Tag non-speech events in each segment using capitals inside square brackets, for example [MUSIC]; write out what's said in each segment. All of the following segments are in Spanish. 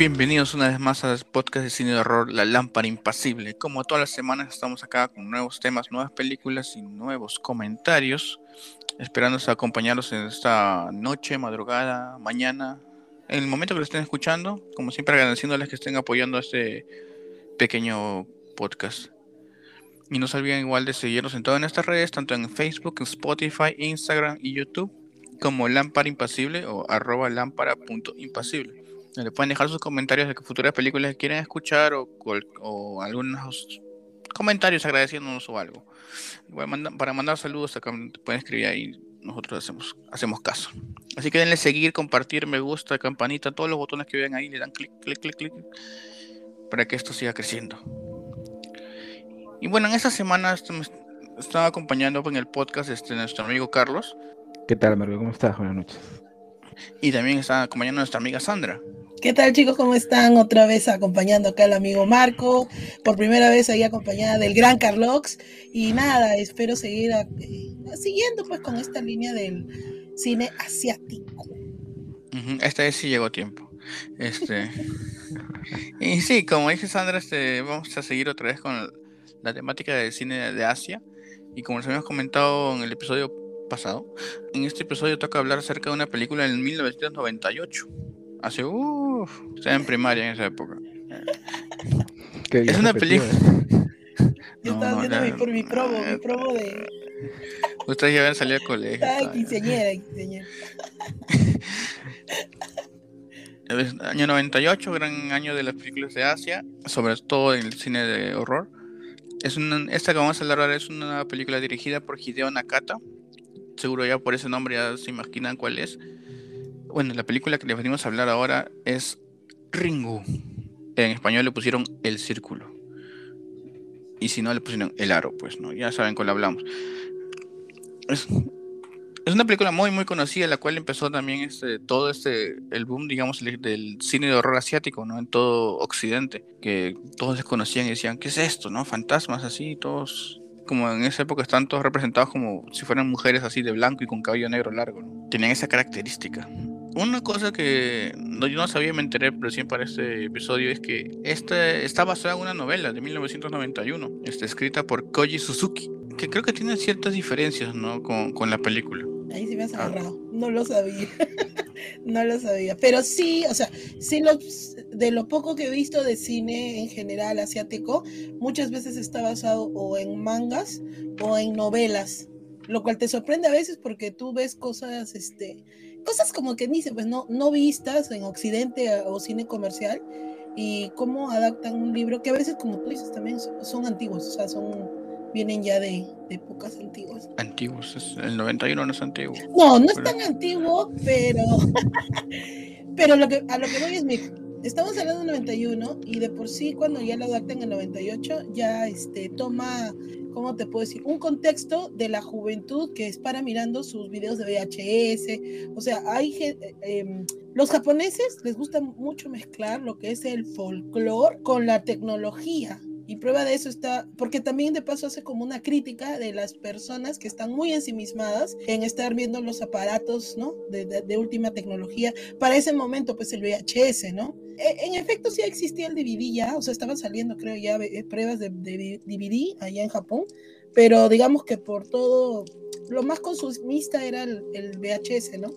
Bienvenidos una vez más al podcast de cine de horror La Lámpara Impasible. Como todas las semanas estamos acá con nuevos temas, nuevas películas y nuevos comentarios, esperándonos a acompañarlos en esta noche, madrugada, mañana, en el momento que lo estén escuchando, como siempre agradeciéndoles que estén apoyando este pequeño podcast. Y no se olviden igual de seguirnos en todas nuestras redes, tanto en Facebook, Spotify, Instagram y YouTube, como Lámpara Impasible o arroba lámpara.impasible. Le pueden dejar sus comentarios de futuras películas que quieren escuchar o, o algunos comentarios agradeciéndonos o algo. para mandar saludos acá pueden escribir ahí, nosotros hacemos, hacemos caso. Así que denle seguir, compartir, me gusta, campanita, todos los botones que vean ahí, le dan clic, clic, clic, clic, para que esto siga creciendo. Y bueno, en esta semana estaba acompañando en el podcast este, nuestro amigo Carlos. ¿Qué tal, Marco? ¿Cómo estás? Buenas noches. Y también está acompañando a nuestra amiga Sandra. ¿Qué tal chicos? ¿Cómo están? Otra vez acompañando acá al amigo Marco, por primera vez ahí acompañada del gran Carlox. Y nada, espero seguir eh, siguiendo pues con esta línea del cine asiático. Esta vez sí llegó tiempo. Este, [LAUGHS] y sí, como dice Sandra, este, vamos a seguir otra vez con la temática del cine de Asia. Y como les habíamos comentado en el episodio pasado, en este episodio toca hablar acerca de una película en 1998. Hace, uff, estaba en primaria en esa época. es una película. Yo estaba viendo mi, por mi promo, mi promo de. Ustedes ya habían salido al colegio. Ay, quinceañera, quinceañera. [LAUGHS] año 98, gran año de las películas de Asia, sobre todo en el cine de horror. Es una, esta que vamos a hablar ahora es una película dirigida por Hideo Nakata. Seguro ya por ese nombre ya se imaginan cuál es. Bueno, la película que les venimos a hablar ahora es Ringu. En español le pusieron El Círculo. Y si no, le pusieron El Aro, pues, ¿no? Ya saben cuál hablamos. Es, es una película muy, muy conocida, la cual empezó también este, todo este, el boom, digamos, del cine de horror asiático, ¿no? En todo Occidente, que todos desconocían y decían, ¿qué es esto, no? Fantasmas así, todos, como en esa época están todos representados como si fueran mujeres así de blanco y con cabello negro largo, ¿no? Tenían esa característica. Una cosa que no, yo no sabía, me enteré recién para este episodio, es que esta está basada en una novela de 1991, está escrita por Koji Suzuki, que creo que tiene ciertas diferencias, ¿no? Con, con la película. Ahí sí me has ah. agarrado. No lo sabía. [LAUGHS] no lo sabía. Pero sí, o sea, sí de lo poco que he visto de cine en general asiático, muchas veces está basado o en mangas o en novelas. Lo cual te sorprende a veces porque tú ves cosas, este, cosas como que ni pues no, no vistas en Occidente o cine comercial y cómo adaptan un libro que a veces, como tú dices, también son, son antiguos, o sea, son vienen ya de, épocas antiguas. Antiguos, el 91 no es antiguo. No, no es tan antiguo, pero [LAUGHS] pero lo que, a lo que voy es, mi, estamos hablando del 91 y de por sí cuando ya lo adaptan en el 98 ya este, toma, ¿cómo te puedo decir? Un contexto de la juventud que es para mirando sus videos de VHS, o sea, hay... Em, los japoneses les gusta mucho mezclar lo que es el folclore con la tecnología. Y prueba de eso está, porque también de paso hace como una crítica de las personas que están muy ensimismadas en estar viendo los aparatos, ¿no? De, última tecnología. Para ese momento, pues el VHS, ¿no? E, en efecto, sí existía el DVD ya, o sea, estaban saliendo, creo, ya eh, pruebas de, DVD allá en Japón, pero digamos que por todo, lo más consumista era el, el VHS, ¿no?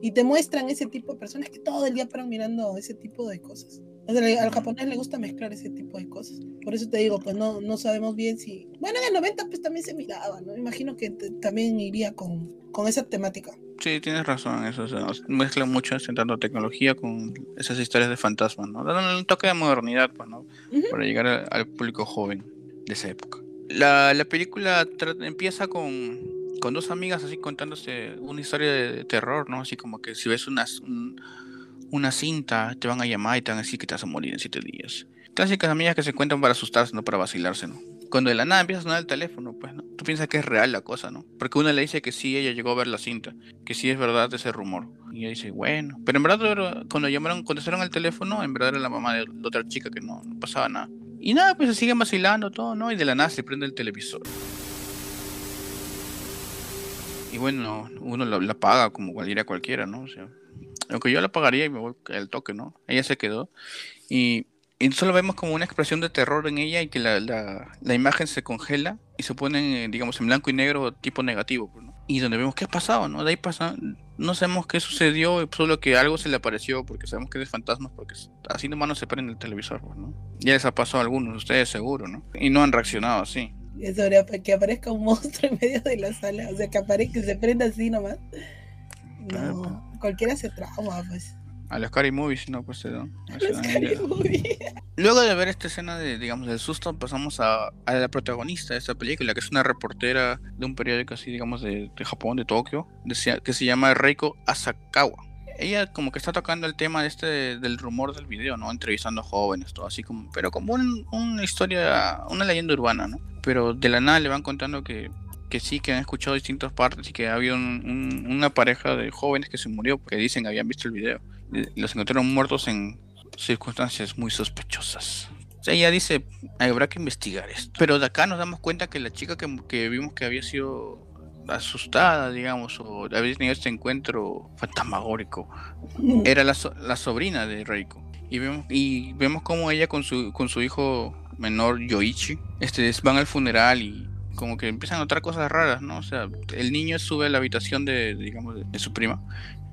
Y te muestran ese tipo de personas que todo el día paran mirando ese tipo de cosas al japonés le gusta mezclar ese tipo de cosas. Por eso te digo, pues no, no sabemos bien si. Bueno, en el 90 pues también se miraba, ¿no? Imagino que también iría con, con esa temática. Sí, tienes razón, eso se mezcla mucho tanto tecnología con esas historias de fantasmas, ¿no? Dando un toque de modernidad, pues, ¿no? Para llegar al, público joven de esa época. La, la película empieza con, con dos amigas así contándose una historia de, terror, ¿no? Así como que si ves unas, una cinta, te van a llamar y te van a decir que te vas a morir en siete días. Clásicas amigas que se cuentan para asustarse, no para vacilarse, ¿no? Cuando de la nada empieza a sonar el teléfono, pues, ¿no? Tú piensas que es real la cosa, ¿no? Porque una le dice que sí, ella llegó a ver la cinta, que sí es verdad ese rumor. Y ella dice, bueno. Pero en verdad, cuando llamaron, contestaron el teléfono, en verdad era la mamá de, la otra chica que no, no pasaba nada. Y nada, pues se siguen vacilando todo, ¿no? Y de la nada se prende el televisor. Y bueno, uno la, la paga como cualquiera cualquiera, ¿no? O sea, Aunque yo la pagaría y me voy al toque, ¿no? Ella se quedó. Y, y solo vemos como una expresión de terror en ella y que la, la, la imagen se congela y se pone, digamos, en blanco y negro tipo negativo. pues, ¿no? Y donde vemos qué ha pasado, ¿no? De ahí pasa, no sabemos qué sucedió, solo que algo se le apareció porque sabemos que es fantasma, porque así nomás no se prende el televisor, pues, ¿no? Ya les ha pasado a algunos, ustedes seguro, ¿no? Y no han reaccionado así. Sobre que aparezca un monstruo en medio de la sala, o sea, que aparezca, que se prenda así nomás. Claro. No, cualquiera se trauma, pues. A los Scary Movies, no, pues se. Luego de ver esta escena de, digamos, del susto, pasamos a, a la protagonista de esta película, que es una reportera de un periódico así, digamos, de, de Japón, de Tokio, decía- que se llama Reiko Asakawa. Ella como que está tocando el tema de este del rumor del video, ¿no? Entrevistando jóvenes, todo así como, pero como un- una historia, una leyenda urbana, ¿no? Pero de la nada le van contando que, que sí, que han escuchado distintas partes y que había un- un- una pareja de jóvenes que se murió porque dicen que habían visto el video. Los encontraron muertos en circunstancias muy sospechosas. O sea, ella dice, habrá que investigar esto. Pero de acá nos damos cuenta que la chica que, que vimos que había sido asustada, digamos, o había tenido este encuentro fantasmagórico, era la, so- la sobrina de Reiko. Y vemos, y vemos como ella con su, con su hijo menor, Yoichi, este, van al funeral y como que empiezan a notar cosas raras, ¿no? O sea, el niño sube a la habitación de, digamos, de, su prima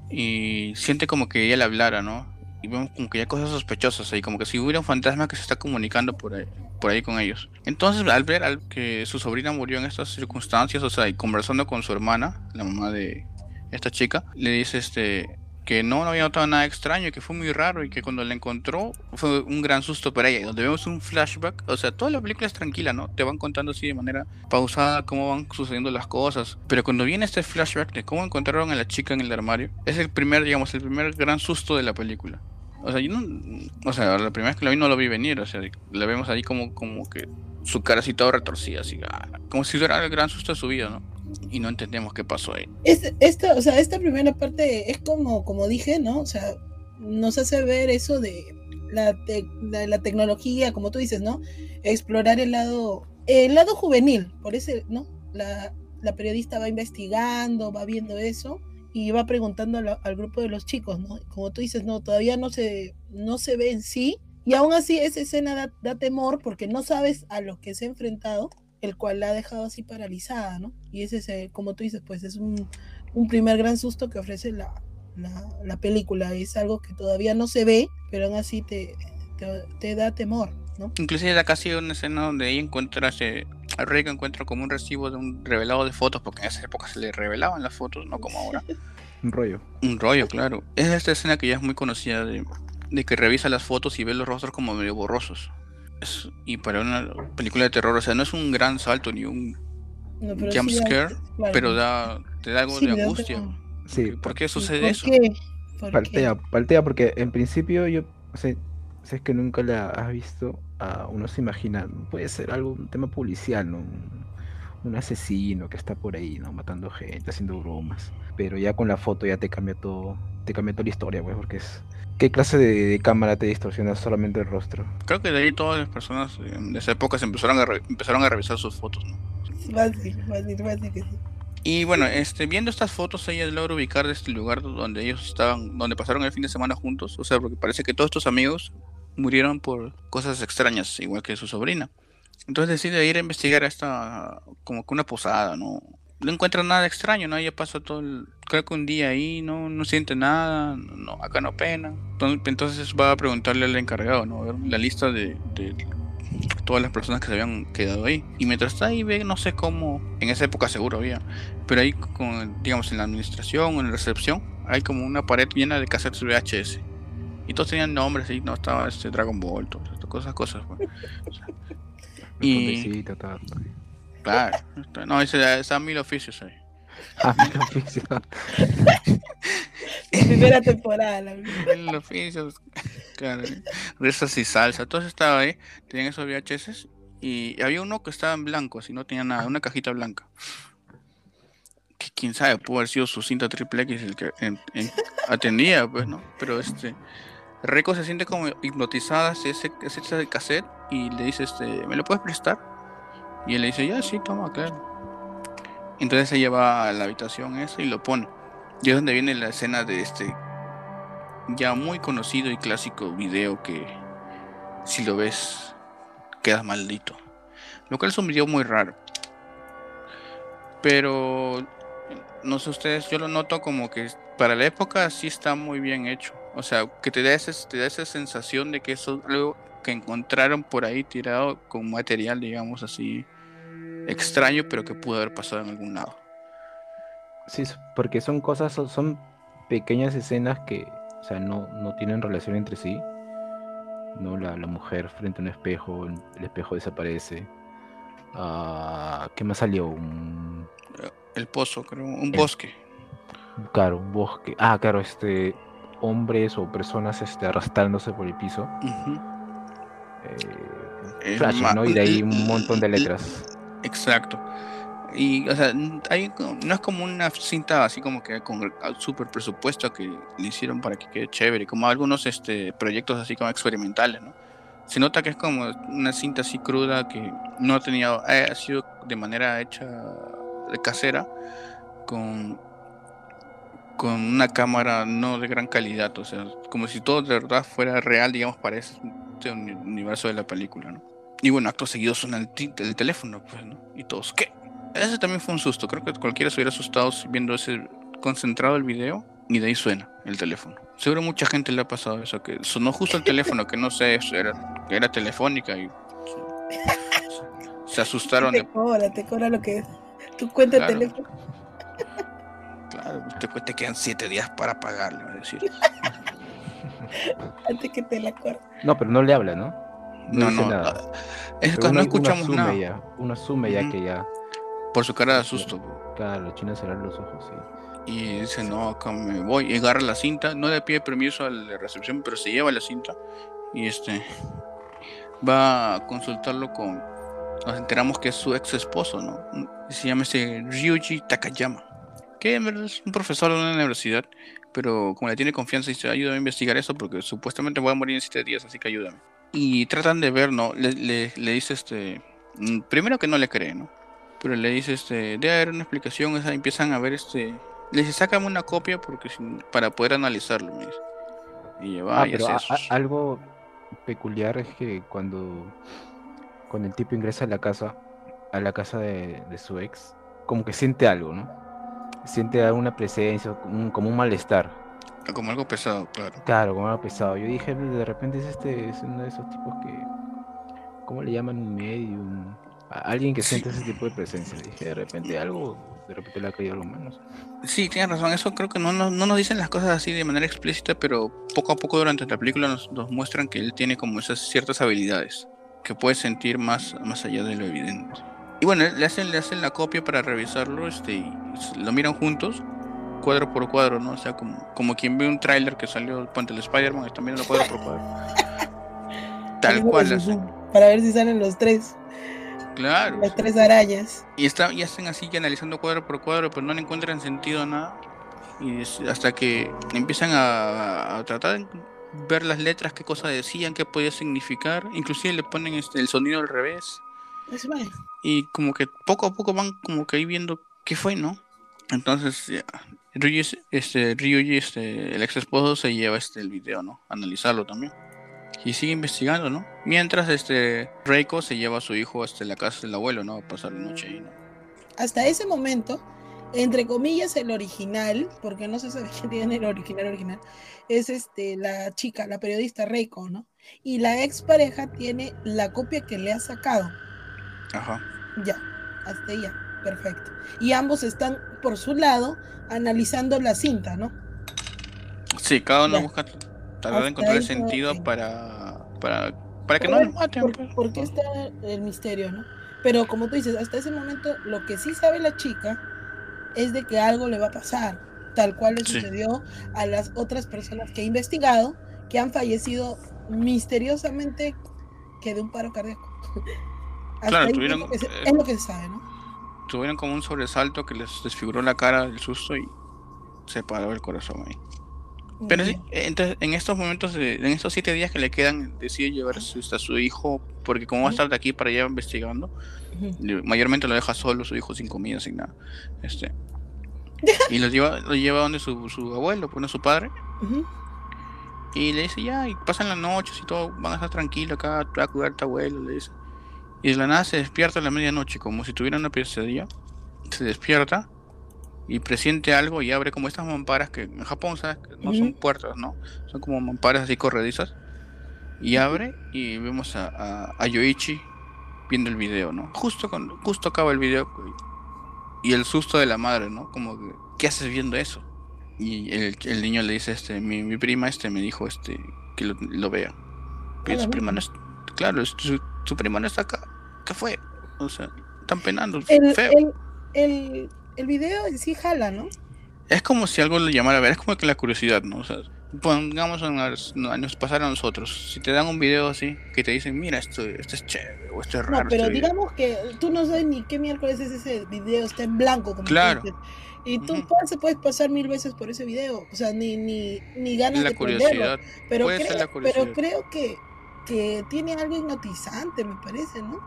y siente como que ella le hablara, ¿no? Y vemos como que hay cosas sospechosas ahí, como que si hubiera un fantasma que se está comunicando por ahí, por ahí con ellos. Entonces, al ver al que su sobrina murió en estas circunstancias, o sea, y conversando con su hermana, la mamá de esta chica, le dice este que no, había notado nada extraño, que fue muy raro y que cuando la encontró fue un gran susto para ella. Donde vemos un flashback, o sea, toda la película es tranquila, ¿no? Te van contando así de manera pausada cómo van sucediendo las cosas. Pero cuando viene este flashback de cómo encontraron a la chica en el armario, es el primer, digamos, el primer gran susto de la película. O sea, yo no, o sea, la primera vez que la vi no lo vi venir, o sea, la vemos ahí como, como que su cara así toda retorcida, así, ah, como si fuera el gran susto de su vida, ¿no? Y no entendemos qué pasó ahí. Es- esta, o sea, esta primera parte es como, como dije, ¿no? O sea, nos hace ver eso de la, te- la, la tecnología, como tú dices, ¿no? Explorar el lado, el lado juvenil, por ese, ¿no? La, la periodista va investigando, va viendo eso y va preguntando a la- al grupo de los chicos, ¿no? Como tú dices, no, todavía no se, no se ve en sí. Y aún así esa escena da, da temor porque no sabes a lo que se ha enfrentado el cual la ha dejado así paralizada, ¿no? Y ese, es, como tú dices, pues es un, un primer gran susto que ofrece la, la, la película. Es algo que todavía no se ve, pero aún así te, te, te da temor, ¿no? Inclusive acá sigue una escena donde ella encuentra, se, Reiko encuentra como un recibo de un revelado de fotos, porque en esa época se le revelaban las fotos, no como ahora. Un rollo. Un rollo, claro. Es esta escena que ya es muy conocida de, de que revisa las fotos y ve los rostros como medio borrosos. Es- y para una película de terror, o sea, no es un gran salto ni un No, pero jump sí da- scare, claro. pero da, te da algo Sí, de angustia. Sí, ¿Por qué sucede ¿Por eso? qué? ¿Por paltea, qué? paltea, porque en principio yo, o sea, si es que nunca la has visto, ah, uno se imagina, puede ser algo, un tema policial, ¿no? Un, un asesino que está por ahí, ¿no? Matando gente, haciendo bromas. Pero ya con la foto ya te cambia todo, te cambia toda la historia, pues, porque es... ¿Qué clase de, de cámara te distorsiona solamente el rostro? Creo que de ahí todas las personas eh, de esa época se empezaron a, re- empezaron a revisar sus fotos, ¿no? Fácil, fácil, fácil que sí. Y bueno, este, viendo estas fotos, ella logra ubicar de este lugar donde ellos estaban, donde pasaron el fin de semana juntos. O sea, porque parece que todos estos amigos murieron por cosas extrañas, igual que su sobrina. Entonces decide ir a investigar a esta, como que una posada, ¿no? No encuentra nada extraño, ¿no? Ella pasa todo el, creo que un día ahí, no, no siente nada, no, acá no pena. Entonces, entonces va a preguntarle al encargado, ¿no? A ver la lista de, de todas las personas que se habían quedado ahí. Y mientras está ahí, ve, no sé cómo, en esa época seguro había, pero ahí, con, digamos, en la administración o en la recepción, hay como una pared llena de cassettes VHS. Y todos tenían nombres y no estaba este Dragon Ball, todas estas cosas, cosas. pues. [LAUGHS] O sea, Y- claro, no, ese mil oficios ahí. Ah, [LAUGHS] oficio. Primera temporada. la- Mil oficios, claro. Risas y salsa, todos estaban ahí, tenían esos VHS. Y había uno que estaba en blanco, así no tenía nada, una cajita blanca. Que quién sabe, pudo haber sido su cinta triple X el que en- en- atendía, pues, ¿no? Pero este. Reiko se siente como hipnotizada hacia ese, hacia ese cassette y le dice, este, ¿me lo puedes prestar? Y él le dice, ya, sí, toma, claro. Entonces ella va a la habitación esa y lo pone. Y es donde viene la escena de este ya muy conocido y clásico video que si lo ves quedas maldito. Lo cual es un video muy raro. Pero no sé ustedes, yo lo noto como que para la época sí está muy bien hecho. O sea, que te da, te da esa sensación de que eso es algo que encontraron por ahí tirado con material, digamos así, extraño, pero que pudo haber pasado en algún lado. Sí, porque son cosas, son pequeñas escenas que, o sea, no, no tienen relación entre sí. ¿no? La, la mujer frente a un espejo, el espejo desaparece. Ah, ¿Qué más salió? Un... El pozo, creo, un bosque. Claro, un bosque. Ah, claro, este hombres o personas este, arrastrándose por el piso. Eh, flash, ¿no? Y de ahí un montón de letras. Exacto. Y, o sea, hay, no es como una cinta así como que con super presupuesto que le hicieron para que quede chévere, como algunos este, proyectos así como experimentales, ¿no? Se nota que es como una cinta así cruda que no ha tenido, ha sido de manera hecha de casera, con, con una cámara no de gran calidad, o sea, como si todo de verdad fuera real, digamos, para ese universo de la película, ¿no? Y bueno, acto seguido suena el, el teléfono, pues, ¿no? Y todos, ¿qué? Ese también fue un susto. Creo que cualquiera se hubiera asustado viendo ese concentrado el video y de ahí suena el teléfono. Seguro mucha gente le ha pasado eso, que sonó justo el teléfono, que no sé, era, era telefónica y se asustaron. Te cobra, te cobra lo que es. Tu cuenta de teléfono. Claro, te, te quedan siete días para pagarlo, es decir. [LAUGHS] Antes que te la corte. No, pero no le habla, ¿no? No, no, no. Ah, es que no escuchamos nada. Ya, una sume ya que ya por su cara de susto. Claro, los chinos cerraron los ojos, sí. Y dice, no, acá me voy. Y agarra la cinta, no le pide permiso a la recepción, pero se lleva la cinta. Y este va a consultarlo con. Nos enteramos que es su ex esposo, ¿no? Se llama este Ryuji Takayama. Que es un profesor de una universidad. Pero como le tiene confianza, dice, ayúdame a investigar eso porque supuestamente voy a morir en siete días, así que ayúdame. Y tratan de ver, ¿no? Le, le, le dice este. Mm, primero que no le cree, ¿no? pero le dice este debe haber una explicación esa empiezan a ver este le dice sácame una copia porque para poder analizarlo me dice y lleva ah, pero algo peculiar es que cuando cuando el tipo ingresa a la casa a la casa de, su ex como que siente algo no siente alguna presencia como un, malestar como algo pesado claro claro como algo pesado yo dije de repente es este es uno de esos tipos que cómo le llaman un medium alguien que siente ese tipo de presencia. Dije, de repente algo, de repente le ha caído algo menos. Sí, tienes razón. Eso creo que no, no, nos dicen las cosas así de manera explícita, pero poco a poco durante la película nos, muestran que él tiene como esas ciertas habilidades que puede sentir más, más allá de lo evidente. Y bueno, le hacen, le hacen la copia para revisarlo, este, y lo miran juntos, cuadro por cuadro, ¿no? O sea, como, como quien ve un tráiler que salió Puente el Spider-Man, están viendo cuadro por cuadro. [LAUGHS] Tal cual. Para ver si salen los tres. Claro. Las tres arañas. Y, está, y hacen así, que analizando cuadro por cuadro, pero no le encuentran sentido a nada. Y hasta que empiezan a, tratar de ver las letras, qué cosas decían, qué podía significar. Inclusive le ponen este, el sonido al revés. Y como que poco a poco van como que ahí viendo qué fue, ¿no? Entonces, Ryuji, este, Ryuji, este, el ex esposo se lleva este el video, ¿no? Analizarlo también y sigue investigando, ¿no? Mientras este Reiko se lleva a su hijo hasta la casa del abuelo, ¿no? A pasar la noche ahí, ¿no? Hasta ese momento, entre comillas, el original, porque no se sabe [LAUGHS] quién tiene el original original, es este la chica, la periodista Reiko, ¿no? Y la expareja tiene la copia que le ha sacado. Ajá. Ya, hasta ya, perfecto. Y ambos están por su lado analizando la cinta, ¿no? Sí, cada uno busca tratar de encontrar el sentido para, para, para que no lo maten. Por, pues. porque está el misterio, ¿no? Pero como tú dices, hasta ese momento lo que sí sabe la chica es de que algo le va a pasar, tal cual le sucedió a las otras personas que he investigado, que han fallecido misteriosamente que de un paro cardíaco. [LAUGHS] claro, tuvieron, es, lo que se sabe, ¿no? Tuvieron como un sobresalto que les desfiguró la cara del susto y se paró el corazón ahí. Pero sí, entonces, en estos momentos, en estos siete días que le quedan, decide llevar a su hijo, porque como va a estar de aquí para allá investigando, mayormente lo deja solo, su hijo sin comida, sin nada. Este, [LAUGHS] y lo lleva, lo lleva donde su, su abuelo, pues su padre. Y le dice, ya, y pasan las noches y todo, van a estar tranquilos acá, te va a cuidar tu abuelo, le dice. Y de la nada se despierta a la medianoche, como si tuviera una pesadilla. Se despierta y presiente algo y abre como estas mamparas que en Japón, ¿sabes? No son puertas, ¿no? Son como mamparas así corredizas. Y abre y vemos a, a, a Yoichi viendo el video, ¿no? Justo, cuando, justo acaba el video y el susto de la madre, ¿no? Como que, ¿qué haces viendo eso? Y el, el niño le dice, este, mi, mi prima este me dijo este que lo, lo vea. Pero Ah, su prima no es, claro, su, su prima no está acá. ¿Qué fue? O sea, están penando, El, feo. el, el, el video en sí jala, ¿no? Es como si algo le llamara a ver, es como que la curiosidad, ¿no? O sea, pongamos en los años pasar a nosotros. Si te dan un video así, que te dicen, mira, esto, esto es chévere, o esto es No, raro. pero este video". digamos que tú no sabes ni qué miércoles es ese video, está en blanco, como Claro. dices. Y tú Ujú. puedes, puedes pasar mil veces por ese video, o sea, ni, ni, ni ganas la de curiosidad. Pero, puede ser creo, la pero curiosidad. creo que, que tiene algo hipnotizante, me parece, ¿no?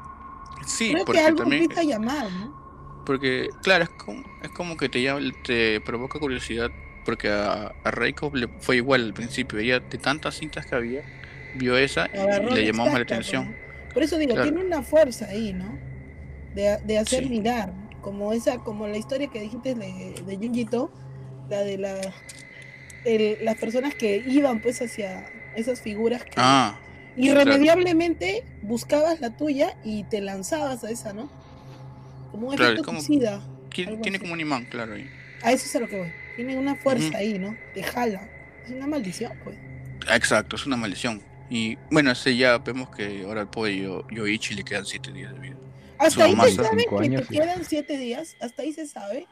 Sí, creo que porque algo también. a llamar, ¿no? Porque, claro, es como, es como que te, llama- te provoca curiosidad. Porque a, a Reiko le fue igual al principio. Ella, de tantas cintas que había, vio esa y, le la llamó más la atención. Por eso digo, Claro. tiene una fuerza ahí, ¿no? De, de hacer Sí. mirar, como esa, como la historia que dijiste de, de Junjito, la de la, el- las personas que iban pues hacia esas figuras que Ah, irremediablemente buscabas la tuya y te lanzabas a esa, ¿no? Como un Claro, efecto como- suicida. tiene, así. como un imán, claro. ahí. A eso es a lo que voy. Tiene una fuerza ahí, ¿no? Te jala. Es una maldición, pues. Exacto, es una maldición. Y bueno, ese ya vemos que ahora al Yo- Yoichi le quedan 7 días de vida. Hasta ahí se sabe que años, te sí. quedan siete días. Hasta ahí se sabe.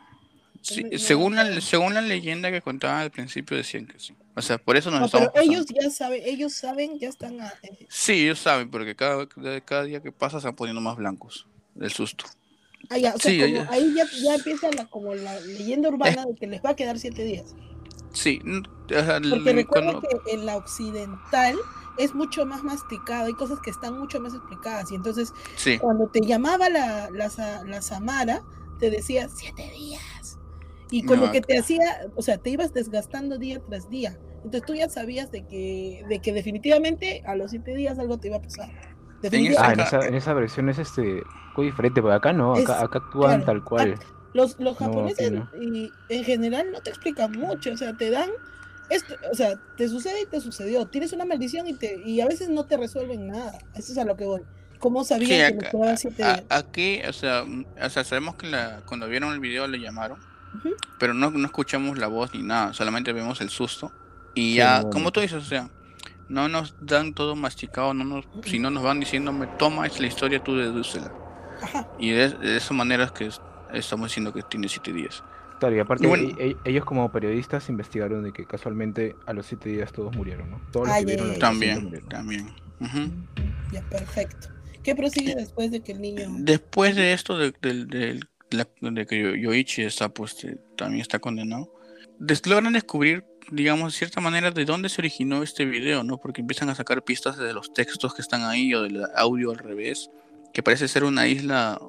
Sí, No, no, según, la, no. según la leyenda que contaban al principio decían que sí. O sea, por eso nos No, estamos pero pasando. ellos ya saben, ellos saben, ya están. a- eh, Sí, ellos saben, porque cada, cada día que pasa se van poniendo más blancos. Del susto. ah, ya, o sea, Sí, como ellos- ahí ya, ya empieza la, como la leyenda urbana de que les va a quedar siete días. Sí, Porque recuerda cuando- que en la occidental es mucho más masticado, hay cosas que están mucho más explicadas. Y entonces, sí, cuando te llamaba la, la, la Samara, te decía siete días. Y como No, que te hacía, o sea, te ibas desgastando día tras día. Entonces tú ya sabías de que, de que definitivamente a los siete días algo te iba a pasar. Ah, en esa, en esa versión es este muy diferente, porque acá no, acá, Es- acá actúan claro, tal cual. Los, los No, japoneses aquí no. y en general no te explican mucho, o sea, te dan esto, o sea, te sucede y te sucedió. Tienes una maldición y te y a veces no te resuelven nada. Eso es a lo que voy. ¿Cómo sí, sabían que acá- siete días? aquí, o sea, mm, o sea, sabemos que la, cuando vieron el video le llamaron, Pero no, no escuchamos la voz ni nada, solamente vemos el susto. Y Sí, ya, no, como no. tú dices, o sea, no nos dan todo masticado, no nos, si no nos van diciéndome, toma, es la historia, tú dedúcela. Ajá. Y de, de esa manera es que es- estamos diciendo que tiene siete días. Claro, y aparte Y bueno- e- e- ellos como periodistas investigaron de que casualmente a los siete días todos murieron, ¿no? Todos los Ah, que vieron También, murieron. también. Ujú. Ya, perfecto. ¿Qué prosigue después de que el niño Después de esto, de, de- de la- de que Yo- Yoichi está, pues, también está condenado, des- logran descubrir, digamos, de cierta manera, de dónde se originó este video, ¿no? Porque empiezan a sacar pistas de los textos que están ahí o del audio al revés, que parece ser una isla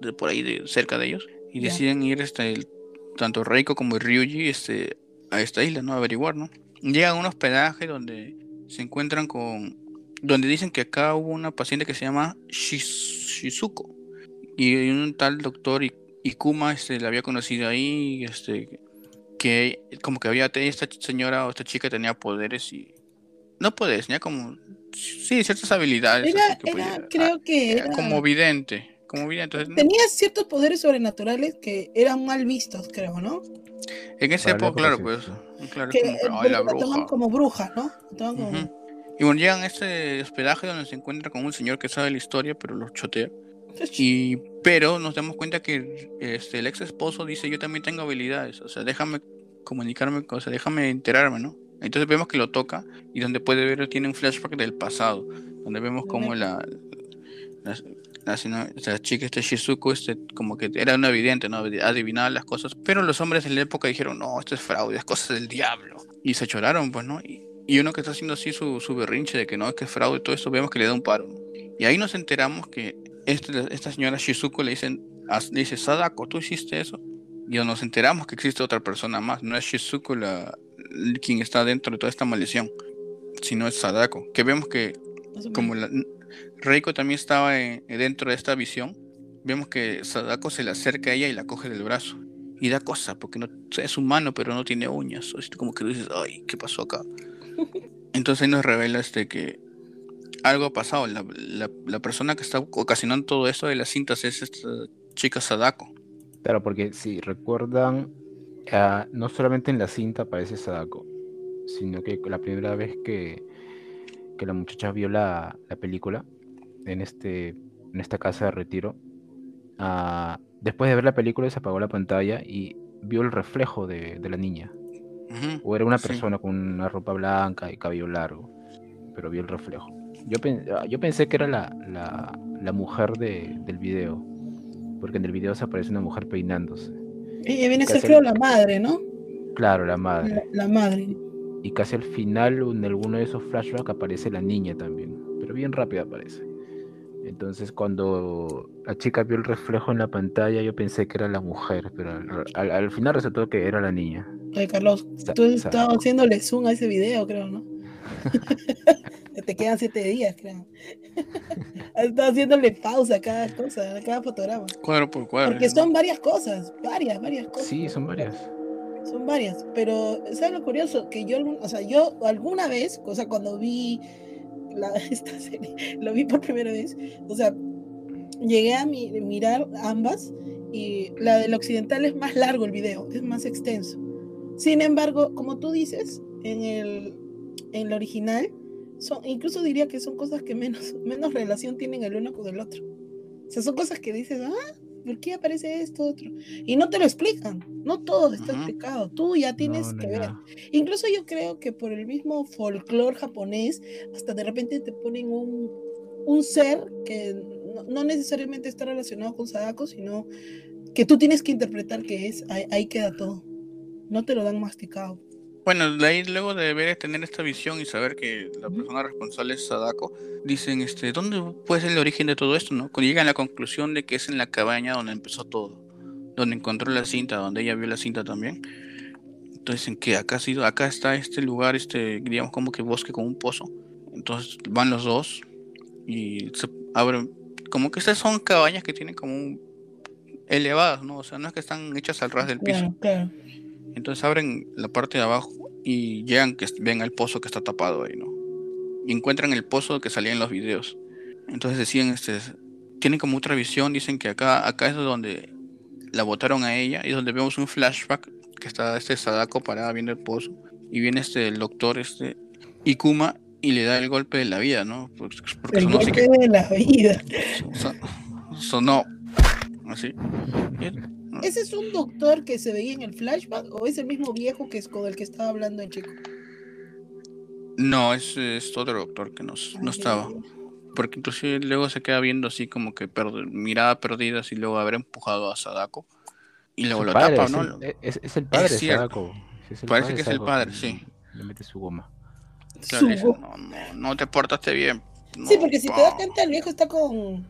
de por ahí, de, cerca de ellos, y Ya. deciden ir, este, el- tanto Reiko como Ryuji, este, a esta isla, ¿no? A averiguar, ¿no? Llegan a un hospedaje donde se encuentran con donde dicen que acá hubo una paciente que se llama Shiz- Shizuko y un tal doctor Ikuma este, la había conocido ahí este que como que había esta señora o esta chica tenía poderes y no poderes tenía como sí ciertas habilidades era, así que era podía- creo que era era, como vidente como vidente entonces, tenía ciertos poderes sobrenaturales que eran mal vistos, creo, ¿no? en la época claro pues claro Que como eh, "Ay, la la toman bruja como bruja, ¿no? Toman como- Ujú. Y bueno, llegan a este hospedaje donde se encuentra con un señor que sabe la historia, pero los chotea. Y, pero nos damos cuenta que este, el ex esposo dice, yo también tengo habilidades, o sea, déjame comunicarme, o sea, déjame enterarme, ¿no? Entonces vemos que lo toca y donde puede ver tiene un flashback del pasado, donde vemos como la, la, la, seno- la chica este Shizuko, este, como que era una evidente, ¿no? Adivinaba las cosas, pero los hombres de la época dijeron, no, esto es fraude, es cosa del diablo. Y se choraron, pues, ¿no? Y, y uno que está haciendo así su, su berrinche de que no, es que es fraude, todo esto, vemos que le da un paro. ¿no? Y ahí nos enteramos que este- esta señora Shizuko le dicen, le dice, Sadako, ¿tú hiciste eso? Y nos enteramos que existe otra persona más, no es Shizuko la, quien está dentro de toda esta maldición. sino es Sadako. Que vemos que o como la, Reiko también estaba en- dentro de esta visión, vemos que Sadako se le acerca a ella y la coge del brazo. Y da cosa, porque no, es humano, pero no tiene uñas. Así como que dices, ay, ¿qué pasó acá? [LAUGHS] Entonces ahí nos revela este que algo ha pasado. La, la- la persona que está ocasionando todo esto de las cintas es esta chica Sadako. Claro, porque si recuerdan, ah, no solamente en la cinta aparece Sadako, sino que la primera vez que, que la muchacha vio la, la película en, este, en esta casa de retiro, ah, después de ver la película se apagó la pantalla y vio el reflejo de, de la niña. O era una sí. persona con una ropa blanca y cabello largo, pero vio el reflejo. Yo, pen- ah, yo pensé que era la, la, la mujer de- del video, porque en el video se aparece una mujer peinándose. Ella viene a ser, la madre, ¿no? Claro, la madre. la madre. Y casi al final, en alguno de esos flashbacks, aparece la niña también. Pero bien rápido aparece. Entonces, cuando la chica vio el reflejo en la pantalla, yo pensé que era la mujer, pero al, al- al final resultó que era la niña. Ay, Carlos, tú estabas haciéndole zoom a ese video, creo, ¿no? [LAUGHS] Te quedan siete días, creo. [LAUGHS] Estaba haciéndole pausa a cada cosa, a cada fotograma. Cuadro por cuadro. Porque ¿no? son varias cosas, varias, varias cosas. Sí, son varias. Son varias, pero ¿sabes lo curioso? Que yo, algún- o sea, yo alguna vez, o sea, cuando vi la, [LAUGHS] esta serie, lo vi por primera vez, o sea, llegué a mi- mirar ambas y la del occidental es más largo el video, es más extenso. Sin embargo, como tú dices, en el, en el original, son, incluso diría que son cosas que menos, [LAUGHS] menos relación tienen el uno con el otro. O sea, son cosas que dices, ah, ¿por qué aparece esto, otro? Y no te lo explican, no todo está Ujú. explicado, tú ya tienes No, no que ver. nada. Incluso yo creo que por el mismo folclore japonés, hasta de repente te ponen un, un ser que no, no necesariamente está relacionado con Sadako, sino que tú tienes que interpretar que es, ahí, ahí queda todo. No te lo dan masticado. Bueno, de ahí luego de ver tener esta visión y saber que la persona responsable es Sadako, dicen, este, ¿dónde puede ser el origen de todo esto? ¿no? Cuando llegan a la conclusión de que es en la cabaña donde empezó todo, donde encontró la cinta, donde ella vio la cinta también. Entonces dicen que acá ha sido, acá está este lugar, este, digamos como que bosque con un pozo. Entonces van los dos y se abren, como que estas son cabañas que tienen como un elevadas, ¿no? O sea, no es que están hechas al ras del piso. Claro, claro. Entonces abren la parte de abajo y llegan que ven el pozo que está tapado ahí, ¿no? Y encuentran el pozo que salía en los videos. Entonces decían, este, tienen como otra visión, dicen que acá, acá es donde la botaron a ella y donde vemos un flashback que está este Sadako parada viendo el pozo y viene este el doctor este Ikuma y le da el golpe de la vida, ¿no? Porque, porque El sonó así golpe que de la vida. son- sonó así. Y- ¿Ese es un doctor que se veía en el flashback o es el mismo viejo que es con el que estaba hablando el chico? No, es, es otro doctor que no, no estaba. Porque inclusive luego se queda viendo así como que perd- mirada perdida así luego haber empujado a Sadako. Y luego lo padre, tapa, es, ¿no? el, es, es el padre de. Sadako. Sí, es el Parece padre que es el padre, sí. Le mete su goma. Su- no, no, no te portaste bien. Sí, porque si te pa". das cuenta, el viejo está con,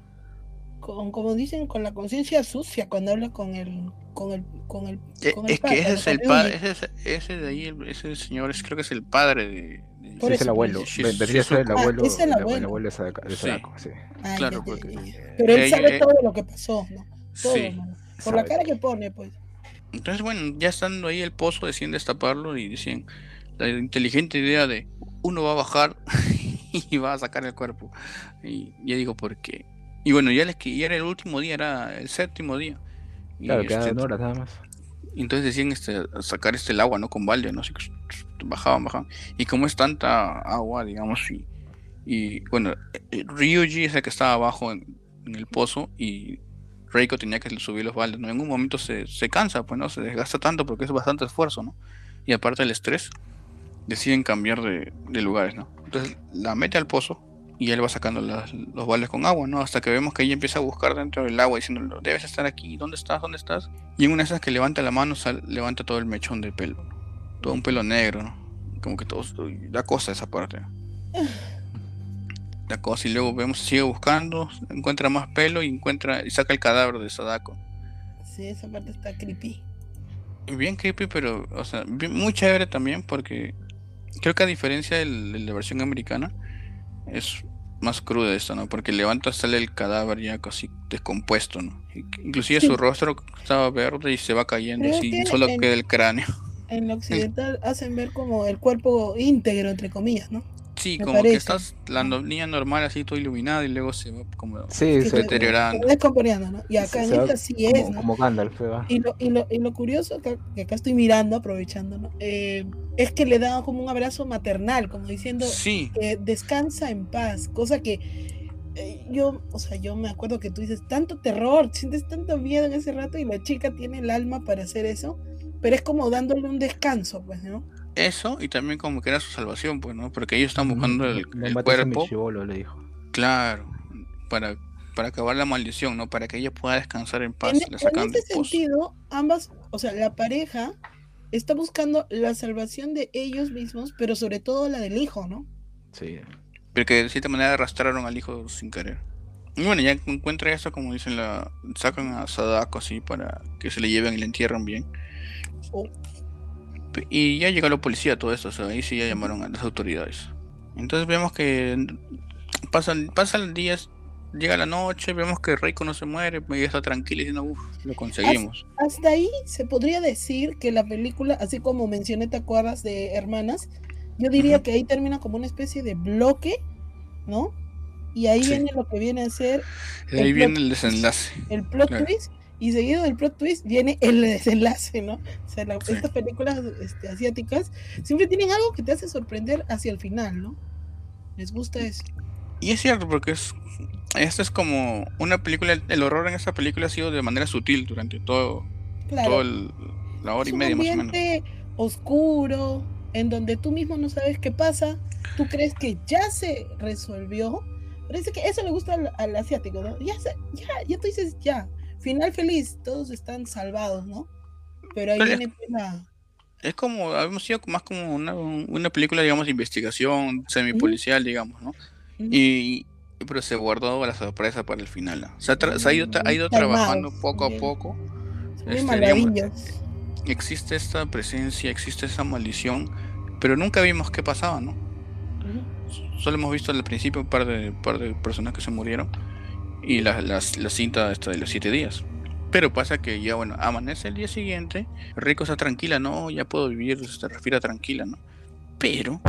con como dicen, con la conciencia sucia cuando habla con el, con el, con el, Eh, con el Es pata, que ese es el padre, ese, es- ese de ahí, el- ese señor, es, creo que es el padre de... Sí, es el abuelo. Ve- Vendría a ser el. Ah, abuelo, es el el abuelo. de Sadako, de Sí. Sadako, sí. Ay, Claro, porque- ya. Pero él sabe eh, todo lo que pasó, ¿no? Todo, Sí. ¿no? Por la cara que pone, pues. Entonces, bueno, ya estando ahí el pozo, deciden destaparlo y decían la inteligente idea de uno va a bajar [LAUGHS] y va a sacar el cuerpo. Y ya digo, ¿por qué? Y bueno, ya, les, ya era el último día, era el séptimo día. Y, Claro, este, quedan horas nada más. entonces decían este, sacar este el agua, ¿no? Con balde, ¿no? Así que bajaban, bajaban. Y como es tanta agua, digamos, y, y bueno, eh, Ryuji es el que estaba abajo en, en el pozo y Reiko tenía que subir los baldes, ¿no? En un momento se, se cansa, pues, ¿no? Se desgasta tanto porque es bastante esfuerzo, ¿no? Y aparte del estrés, deciden cambiar de, de lugares, ¿no? Entonces la mete al pozo y él va sacando las- los baldes con agua, ¿no? Hasta que vemos que ella empieza a buscar dentro del agua diciendo, debes estar aquí, ¿dónde estás? ¿Dónde estás? Y en una de esas que levanta la mano, sal- levanta todo el mechón de pelo, ¿no? todo un pelo negro, ¿no? Como que todo, da cosa esa parte. Da cosa y luego vemos, sigue buscando, encuentra más pelo y encuentra y saca el cadáver de Sadako. Sí, esa parte está creepy. Bien creepy, pero, o sea, bien- muy chévere también porque creo que a diferencia de la versión americana, es más cruda esta, ¿no? Porque levanta, sale el cadáver ya casi descompuesto, ¿no? Inclusive Sí. su rostro estaba verde y se va cayendo, que solo en- queda el cráneo. En lo occidental hacen ver como el cuerpo íntegro, entre comillas, ¿no? Sí, Me como que parece. estás la niña normal así todo iluminada y luego se va como Sí, Que se deteriorando. se va descomponiendo, ¿no? Y acá se- en esta sí como, es, ¿no? como Gandalf, va. Y lo, y, lo, y lo curioso, que, que acá estoy mirando, aprovechando, ¿no? Eh, es que le da como un abrazo maternal, como diciendo, Sí, eh, descansa en paz, cosa que eh, yo, o sea, yo me acuerdo que tú dices, tanto terror, sientes tanto miedo en ese rato y la chica tiene el alma para hacer eso, pero es como dándole un descanso, pues, ¿no? Eso y también como que era su salvación, pues, ¿no? Porque ellos están buscando el, cuerpo, le dijo. claro, para, para acabar la maldición, ¿no? Para que ella pueda descansar en paz. En, la en sacan ese sentido, ambas, o sea, la pareja está buscando la salvación de ellos mismos, pero sobre todo la del hijo, ¿no? Sí. Porque de cierta manera arrastraron al hijo sin querer. Y bueno, ya encuentra eso, como dicen, la sacan a Sadako así para que se le lleven y le entierran bien. Oh. Y ya llega la policía, todo esto, o sea, ahí sí ya llamaron a las autoridades. Entonces vemos que pasan, pasan días, llega la noche, vemos que Reiko no se muere, ella está tranquila diciendo, uff, lo conseguimos. Hasta ahí se podría decir que la película, así como mencioné, ¿te acuerdas de Hermanas? Yo diría que ahí termina como una especie de bloque, ¿no? Y ahí Sí. viene lo que viene a ser Y ahí el viene plot el desenlace. el plot Claro. twist, y seguido del plot twist viene el desenlace, ¿no? O sea, la- Sí. estas películas este, asiáticas siempre tienen algo que te hace sorprender hacia el final, ¿no? Les gusta eso. Y es cierto, porque es. Esta es como una película. El horror en esta película ha sido de manera sutil durante todo, Claro. todo el- la hora es y media más o menos. ambiente oscuro, en donde tú mismo no sabes qué pasa, tú crees que ya se resolvió. Parece que eso le gusta al, al asiático, ¿no? Ya, se- ya, ya tú dices, ya, final feliz, todos están salvados, ¿no? Pero ahí Pero es- viene pues, la... Es como, habíamos sido más como una, una película, digamos, de investigación, semipolicial, digamos, ¿no? Y, pero se guardó la sorpresa para el final. Se ha, tra- se ha ido, ha trabajando poco a poco. Este, digamos. Existe esta presencia, existe esa maldición, pero nunca vimos qué pasaba, ¿no? Solo hemos visto al principio un par de, par de personas que se murieron y la, las- la cinta esta de los siete días. Pero pasa que ya, bueno, amanece el día siguiente, Rico está tranquila, no, ya puedo vivir, se respira tranquila, ¿no? Pero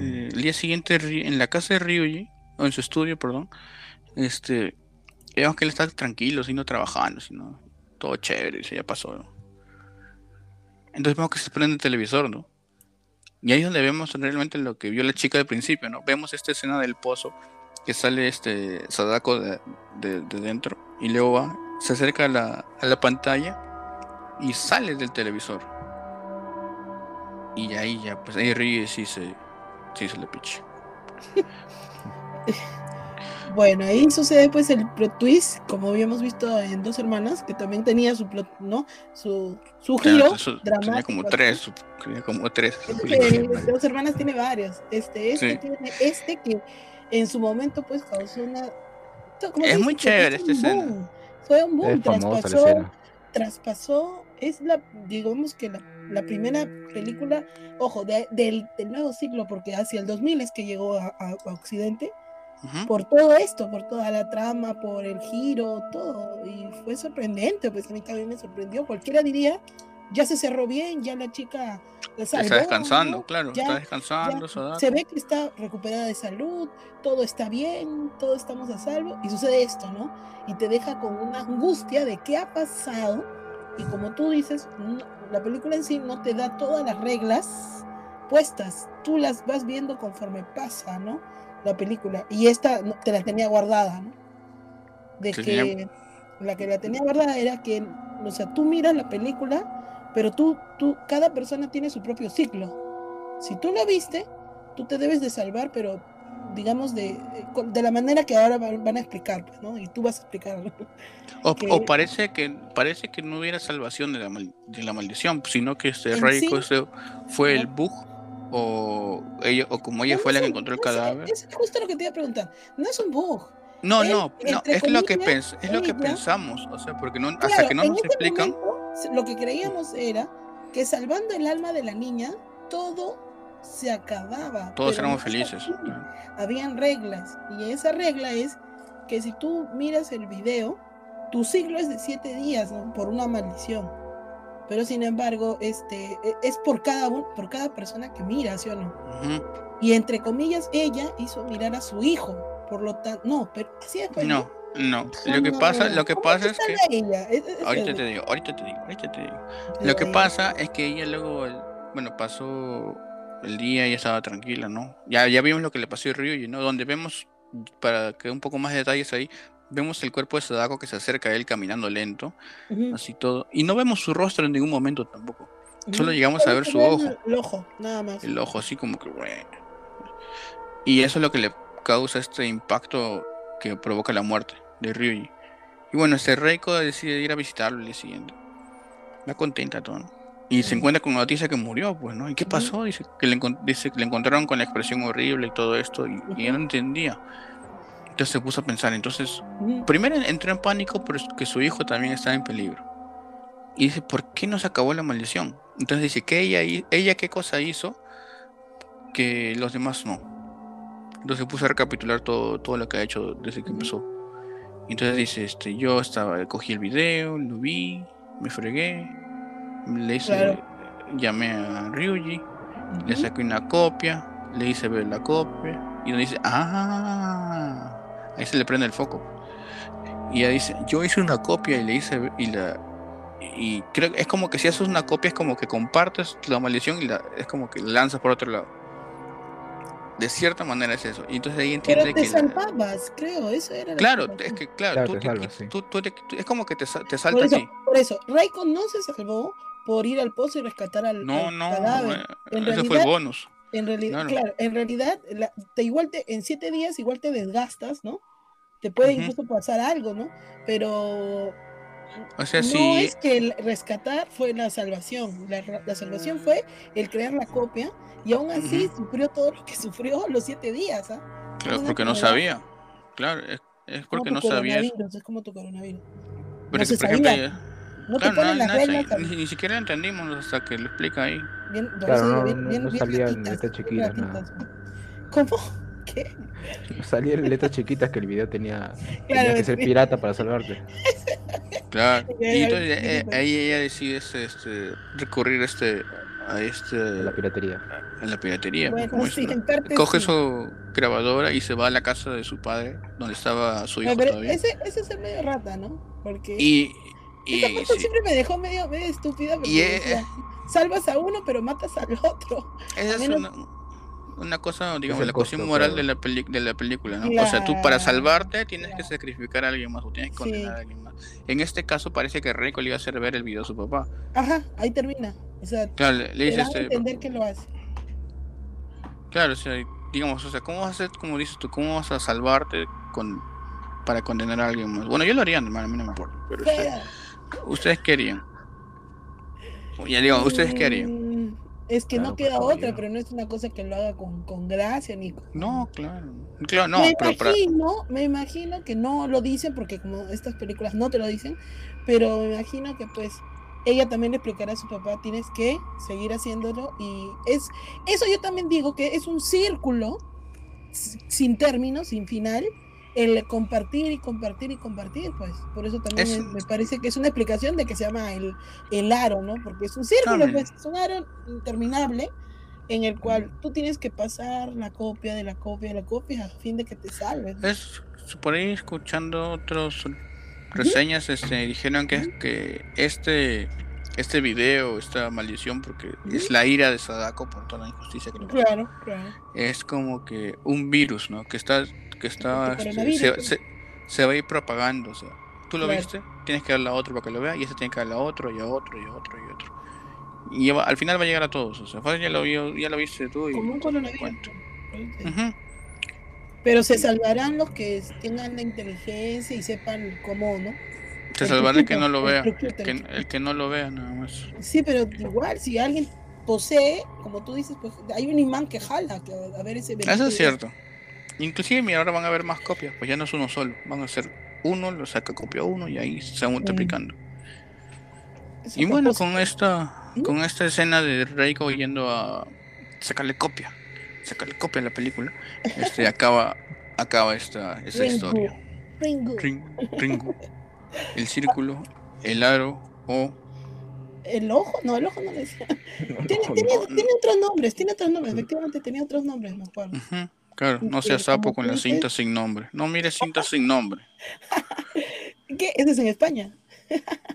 eh, el día siguiente en la casa de Ryuji, o en su estudio, perdón, este, vemos que él está tranquilo, sino trabajando, sino todo chévere, se ya pasó. ¿no? Entonces vemos que se prende el televisor, ¿no? Y ahí es donde vemos realmente lo que vio la chica al principio, ¿no? Vemos esta escena del pozo que sale este Sadako de, de- de dentro y luego va, se acerca a la, a la pantalla y sale del televisor. Y ahí ya, pues ahí ríe y se, sí se le piche. [LAUGHS] Bueno, ahí sucede pues el plot twist, como habíamos visto en Dos Hermanas, que también tenía su plot, ¿no? Su, su Claro, giro eso dramático. tenía como tres, su- tenía como tres. Este, Dos Hermanas tiene varios. Este, este Sí. tiene este que en su momento pues causó una... ¿cómo se Es dice? muy chévere un esta escena. boom. Fue un boom, Es famosa la traspasó, traspasó, es la, digamos que la, la primera película, ojo, de- del, del nuevo siglo, porque hacia el 2000 es que llegó a, a- a Occidente, Por todo esto, por toda la trama, por el giro, todo, y fue sorprendente, pues a mí también me sorprendió, cualquiera diría, ya se cerró bien, ya la chica la salvó, está descansando, ¿no? claro, Ya- está descansando. se ve que está recuperada de salud, todo está bien, todos estamos a salvo, y sucede esto, ¿no? Y te deja con una angustia de qué ha pasado, y como tú dices, no- la película en sí no te da todas las reglas puestas, tú las vas viendo conforme pasa, ¿no? La película, y esta no- te la tenía guardada, ¿no? De Tenía- que la que la tenía guardada era que, o sea, tú miras la película, pero tú, tú, cada persona tiene su propio ciclo. Si tú la viste, tú te debes de salvar, pero digamos de, de la manera que ahora van a explicar, pues, ¿no? Y tú vas a explicar. ¿no? O, que- o parece que parece que no hubiera salvación de la, mal- de la maldición, sino que este En Reiko sí, ese fue el bug o ella o como ella No, fue no la que encontró el cadáver. Es justo lo que te iba a preguntar. No es un bug. No, no, no, es lo que comillas, pens- es lo que pensamos, o sea, porque no hasta Claro, que no nos ese explican, momento, lo que creíamos era que salvando el alma de la niña, todo se acababa. Todos éramos no felices. Habían reglas. Y esa regla es que si tú miras el video, tu ciclo es de siete días, ¿no? Por una maldición. Pero sin embargo, este, e- es por cada, un- por cada persona que mira, ¿sí o no? Ujú. Y entre comillas, ella hizo mirar a su hijo. Por lo tanto, no, pero así es. pues, No, no. Lo que pasa, lo que ¿Cómo pasa es que ella? Es- es- ahorita te digo, ahorita te digo, ahorita te digo. Lo que pasa es que ella luego, bueno, pasó el día y estaba tranquila, ¿no? Ya, ya vimos lo que le pasó a Ryuji, ¿no? Donde vemos, para que un poco más de detalles ahí, vemos el cuerpo de Sadako que se acerca a él caminando lento, así todo. Y no vemos su rostro en ningún momento tampoco. Solo llegamos a ver su ojo. El, ojo, nada más. El ojo así como que... bueno. Y eso es lo que le causa este impacto que provoca la muerte de Ryuji. Y bueno, este Reiko decide ir a visitarlo el día siguiente. Va contenta todo. ¿no? Y se encuentra con la noticia que murió, pues, ¿no? ¿Y qué pasó? Dice que, le, dice que le encontraron con la expresión horrible y todo esto, y, y ella no entendía. Entonces se puso a pensar, entonces, primero entró en pánico porque su hijo también estaba en peligro. Y dice, ¿por qué no se acabó la maldición? Entonces dice, que ella, ella qué cosa hizo que los demás no? Entonces se puso a recapitular todo, todo lo que ha hecho desde que empezó. Entonces dice, este, yo estaba, cogí el video, lo vi, me fregué, le hice, Claro. llamé a Ryuji, le saqué una copia, le hice ver la copia, y dice, ah, ahí se le prende el foco. Y ella dice, yo hice una copia y le hice, y la, y creo que es como que si haces una copia es como que compartes la maldición y la, es como que la lanzas por otro lado. De cierta manera es eso. Y entonces ahí entiende Pero te que... la- salvabas, creo, eso era la claro, es que claro, Claro, tú, te te- salvas, sí. tú- tú te- tú- es como que te, te Por salta a eso, ti. por eso, Raiko no se salvó por ir al pozo y rescatar al, No, al no, cadáver. fue el bonus. En realidad, Claro. claro, en realidad, la- te igual te, en siete días igual te desgastas, ¿no? Te puede incluso pasar algo, ¿no? Pero O sea, no sí, es que el rescatar fue la salvación. La, la salvación fue el crear la copia y aún así sufrió todo lo que [LAUGHS] sufrió los siete días, ¿ah? claro, porque no sabía. Claro, es, es porque no sabía Es como tu coronavirus. Pero no que, por ejemplo, No claro, te ponen las reglas al- ni, ni siquiera entendimos hasta que lo explica ahí. bien, Claro, no- bien- no- bien- no bien salían letras chiquitas, nada. ¿Cómo? ¿Qué? Salían letras chiquitas que el video tenía, [LAUGHS] tenía que ser pirata para salvarte. Claro. [LAUGHS] Y entonces eh, ahí ella decide este, este, recurrir este, a este La piratería. a la piratería. Bueno, como sí, eso. en parte Coge sí. su grabadora y se va a la casa de su padre, donde estaba su hijo No, pero todavía. ese, ese es el medio rata, ¿no? Porque Y, y, esa parte sí, siempre me dejó medio, medio estúpida. Porque Y, eh, decía, salvas a uno, pero matas al otro. esa a es menos- una, una cosa, digamos, la cuestión costo, moral claro. de la, peli- de la película, ¿no? O sea, tú para salvarte tienes que sacrificar a alguien más o tienes que Sí. condenar a alguien más. En este caso parece que Reiko le iba a hacer ver el video a su papá. Ajá, ahí termina. O sea, Claro, le, le dice este, entender que lo hace. Claro, o sea, digamos, o sea, ¿cómo vas a hacer, como dices tú, cómo vas a salvarte con para condenar a alguien más? Bueno, yo lo haría, hermano, a mí no me importa, pero Pero, ustedes qué harían. Ya digo, ustedes qué harían. mm, Es que Claro, no queda otra, yo- pero no es una cosa que lo haga con, con gracia ni con... No, claro. Claro, no, me pero para, imagino, me imagino que no lo dicen porque como estas películas no te lo dicen, pero me imagino que pues ella también le explicará a su papá, tienes que seguir haciéndolo y es eso yo también digo que es un círculo sin término, sin final, el compartir y compartir y compartir, pues por eso también Es- me parece que es una explicación de que se llama el, el aro, ¿no? Porque es un círculo, pues es un aro interminable en el cual tú tienes que pasar la copia de la copia de la copia a fin de que te salves. ¿no? es por ahí escuchando otros reseñas, este, dijeron que, que este este video, esta maldición, porque es la ira de Sadako por toda la injusticia que le. Claro, claro. es como que un virus, ¿no? Que está, que está, Este se, pues. se- se va a ir propagando, o sea, tú lo Claro. viste, tienes que darle a otro para que lo vea, y ese tiene que darle a otro, y a otro, y a otro, y a otro. Y va- al final va a llegar a todos, o sea, ya lo, vio- ya lo viste tú y Como un coronavirus. cuento. Ujú. Pero se salvarán los que tengan la inteligencia y sepan cómo, ¿no? Se salvará el que no [LAUGHS] lo vea, el que, el que no lo vea nada más. Sí, pero igual, si alguien posee, como tú dices, pues hay un imán que jala a ver ese Eso es cierto. Inclusive, mira, ahora van a haber más copias, pues ya no es uno solo, van a ser uno, lo saca copia uno y ahí se va multiplicando. Es Y bueno, propósito. con esta con esta escena de Reiko yendo a sacarle copia, sacarle copia a la película, este [LAUGHS] acaba acaba esta, esta Ringu. historia. Ringu. Ring- Ringu, [LAUGHS] el círculo, el aro o El ojo, no, el ojo no le decía. No, Tiene, no, tiene- no. tiene otros nombres, tiene otros nombres, efectivamente tenía otros nombres, me acuerdo. Ujú, Claro, no sea sapo con la cinta sin nombre. No mire cinta sin nombre. [LAUGHS] ¿Qué? Ese es en España.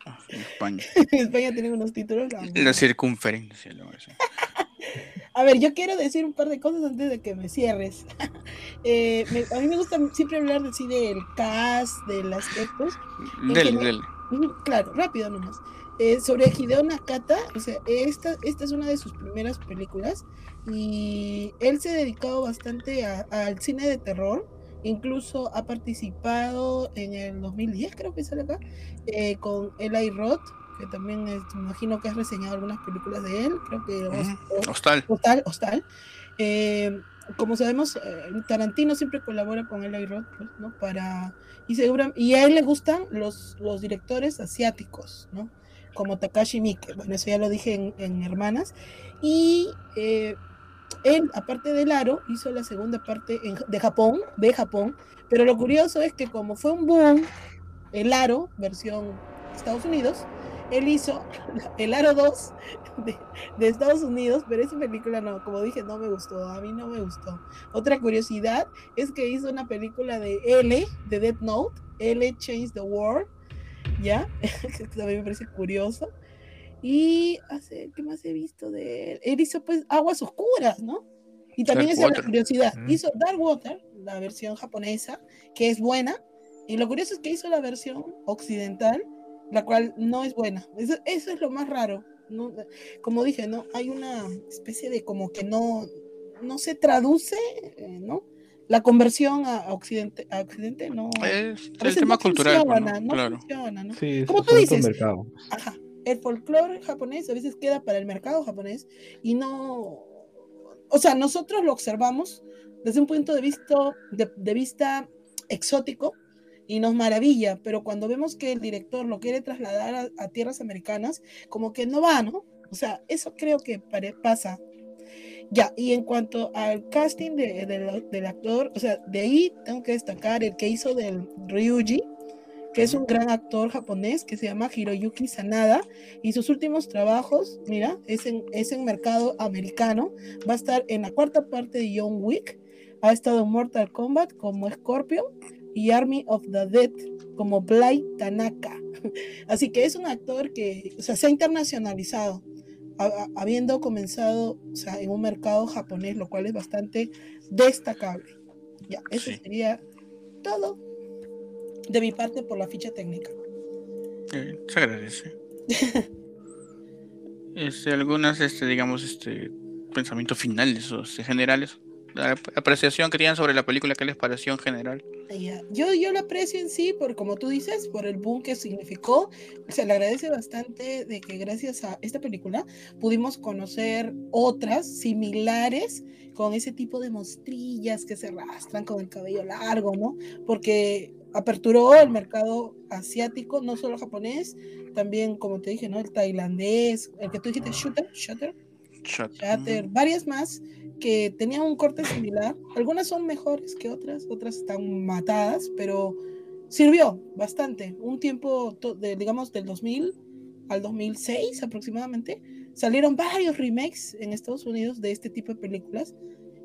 Ah, En España. [LAUGHS] En España tienen unos títulos. la- La circunferencia. lo. [LAUGHS] A ver, yo quiero decir un par de cosas antes de que me cierres. Eh, me- a mí me gusta siempre hablar de, sí, del cast, de las aspectos. Dele, Claro, rápido nomás. Eh, sobre Hideo Nakata, o sea, esta, esta es una de sus primeras películas y él se ha dedicado bastante al cine de terror. Incluso ha participado en el 2010, creo que sale acá, eh, con Eli Roth, que también es- imagino que has reseñado algunas películas de él. Creo que Ujú, Hostal. Hostal, Hostal. Eh, como sabemos, eh, Tarantino siempre colabora con Eli Roth, pues, ¿no? Para, y, segura- y a él le gustan los, los directores asiáticos, ¿no? Como Takashi Miike, bueno, eso ya lo dije en, en Hermanas. Y eh, él, aparte del Aro, hizo la segunda parte en- de Japón, de Japón, pero lo curioso es que como fue un boom, el Aro, versión Estados Unidos, él hizo [LAUGHS] el Aro 2 de, de Estados Unidos, pero esa película no, como dije, no me gustó, a mí no me gustó. Otra curiosidad es que hizo una película de L, de Death Note, L Change the World, ¿ya? [LAUGHS] que también me parece curioso. Y hace, ¿qué más he visto de él? Él hizo pues Aguas Oscuras, ¿no? Y también Dark es la Water. curiosidad, Mm. hizo Dark Water, la versión japonesa, que es buena, y lo curioso es que hizo la versión occidental, la cual no es buena. Eso, eso es lo más raro. ¿no? Como dije, ¿no? Hay una especie de como que no, no se traduce, eh, ¿no? La conversión a, occidente, a occidente no. Es el tema no cultural, funciona, ¿no? no Claro. funciona, ¿no? Sí, Como tú es dices. mercado. Ajá. El folclore japonés a veces queda para el mercado japonés y no. O sea, nosotros lo observamos desde un punto de vista, de, de vista exótico y nos maravilla, pero cuando vemos que el director lo quiere trasladar a, a tierras americanas, como que no va, ¿no? O sea, eso creo que pare- pasa. Ya, y en cuanto al casting de- de del actor, o sea, de ahí tengo que destacar el que hizo del Ryuji, que es un gran actor japonés que se llama Hiroyuki Sanada, y sus últimos trabajos, mira, es en, es en mercado americano, va a estar en la cuarta parte de John Wick, ha estado en Mortal Kombat como Scorpion y Army of the Dead como Blade Tanaka. [LAUGHS] Así que es un actor que o sea, se ha internacionalizado, ha- ha- habiendo comenzado o sea, en un mercado japonés, lo cual es bastante destacable. Ya, eso Sí. sería todo de mi parte por la ficha técnica. Eh, se agradece. [LAUGHS] este, algunas, este, digamos, este, pensamientos finales o este, generales. La ap- apreciación que tenían sobre la película, ¿qué les pareció en general? Yo, yo la aprecio en sí, por como tú dices, por el boom que significó. Se le agradece bastante de que gracias a esta película pudimos conocer otras similares con ese tipo de mostrillas que se arrastran con el cabello largo, ¿no? Porque aperturó el mercado asiático, no solo japonés, también, como te dije, ¿no? El tailandés, el que tú dijiste, Shooter, Shooter, Chat. Shatter, varias más que tenían un corte similar. Algunas son mejores que otras, otras están matadas, pero sirvió bastante. Un tiempo, de, digamos, del 2000 al 2006 aproximadamente, salieron varios remakes en Estados Unidos de este tipo de películas,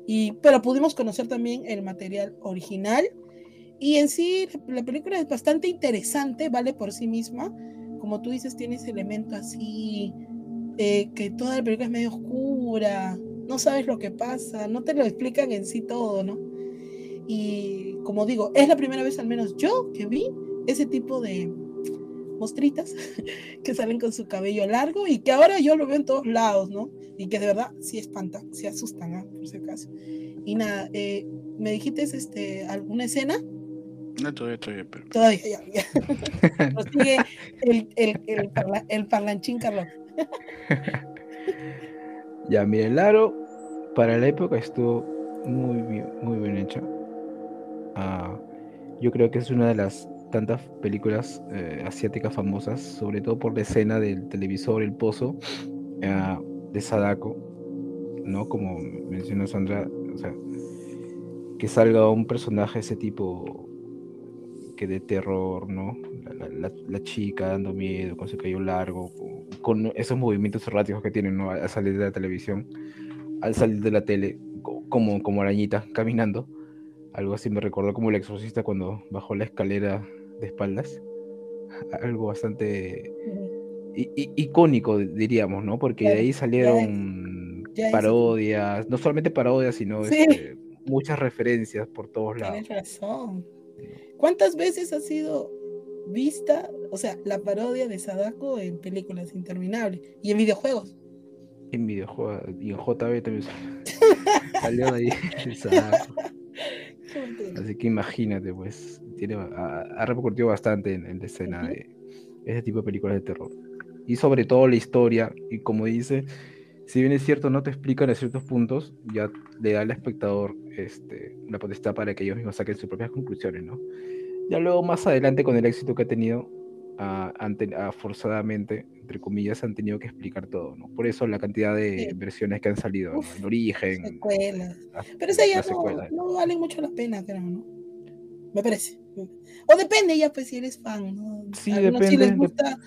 y, pero pudimos conocer también el material original. Y en sí, la película es bastante interesante, vale por sí misma. Como tú dices, tiene ese elemento así eh, que toda la película es medio oscura, no sabes lo que pasa, no te lo explican en sí todo, ¿no? Y como digo, es la primera vez al menos yo que vi ese tipo de mostritas [LAUGHS] que salen con su cabello largo y que ahora yo lo veo en todos lados, ¿no? Y que de verdad sí espantan, sí asustan, ¿ah? por si acaso. Y nada, eh, me dijiste este, alguna escena, No, todavía, todavía, pero. todavía ya, ya. [LAUGHS] Prosigue el, el, el, parla- el parlanchín Carlos. [LAUGHS] Ya, mira, el aro para la época estuvo muy bien, muy bien hecho. Ah, yo creo que es una de las tantas películas eh, asiáticas famosas, sobre todo por la escena del televisor, el pozo, ah, de Sadako, ¿no? Como mencionó Sandra, o sea, que salga un personaje ese tipo que de terror, ¿no? La, la- la chica dando miedo, con su cabello largo, con, esos movimientos erráticos que tienen, ¿no? Al salir de la televisión, al salir de la tele, co- como, como arañita, caminando. Algo así me recordó como el exorcista cuando bajó la escalera de espaldas. Algo bastante i- i- icónico, diríamos, ¿no? Porque de ahí salieron ya parodias, no solamente parodias, sino Sí. este, muchas referencias por todos lados. Tienes razón. ¿Cuántas veces ha sido vista, o sea, la parodia de Sadako en películas interminables y en videojuegos? En videojuegos y en JB también sal- salió [LAUGHS] ahí el Sadako. Así que imagínate, pues, tiene, ha, ha repercutido bastante en, en la escena Ujú. de ese tipo de películas de terror. Y sobre todo la historia, y como dice, si bien es cierto, no te explican en ciertos puntos, ya le da al espectador este, la potestad para que ellos mismos saquen sus propias conclusiones, ¿no? Ya luego, más adelante, con el éxito que ha tenido, ah, han ten- ah, forzadamente, entre comillas, han tenido que explicar todo, ¿no? Por eso la cantidad de Sí. versiones que han salido, ¿no? Uf, El origen, Secuelas. la- Pero esa ya no, no vale mucho la pena, creo, ¿no? Me parece. O depende ya, pues, si eres fan, ¿no? Sí, A algunos sí depende, les gusta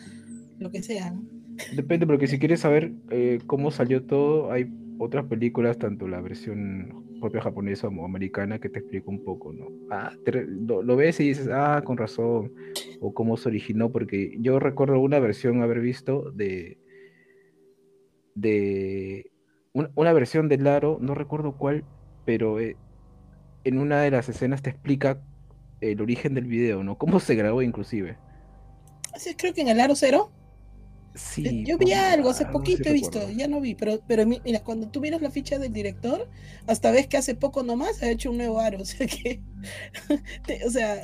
lo que sea, ¿no? Depende, porque si quieres saber eh, cómo salió todo, hay otras películas, tanto la versión propia japonesa como americana, que te explica un poco, ¿no? Ah, lo, ves y dices, ah, con razón, o cómo se originó, porque yo recuerdo una versión haber visto de, de un- una versión de Laro, no recuerdo cuál, pero eh, en una de las escenas te explica el origen del video, ¿no? Cómo se grabó inclusive. Así es, creo que en el Aro Cero. Sí, Eh, Yo vi algo hace no sé poquito, he visto, recuerdo. ya no vi, pero, pero mi- mira, cuando tú miras la ficha del director, hasta ves que hace poco nomás ha hecho un nuevo aro, [LAUGHS] o sea que, te- o sea,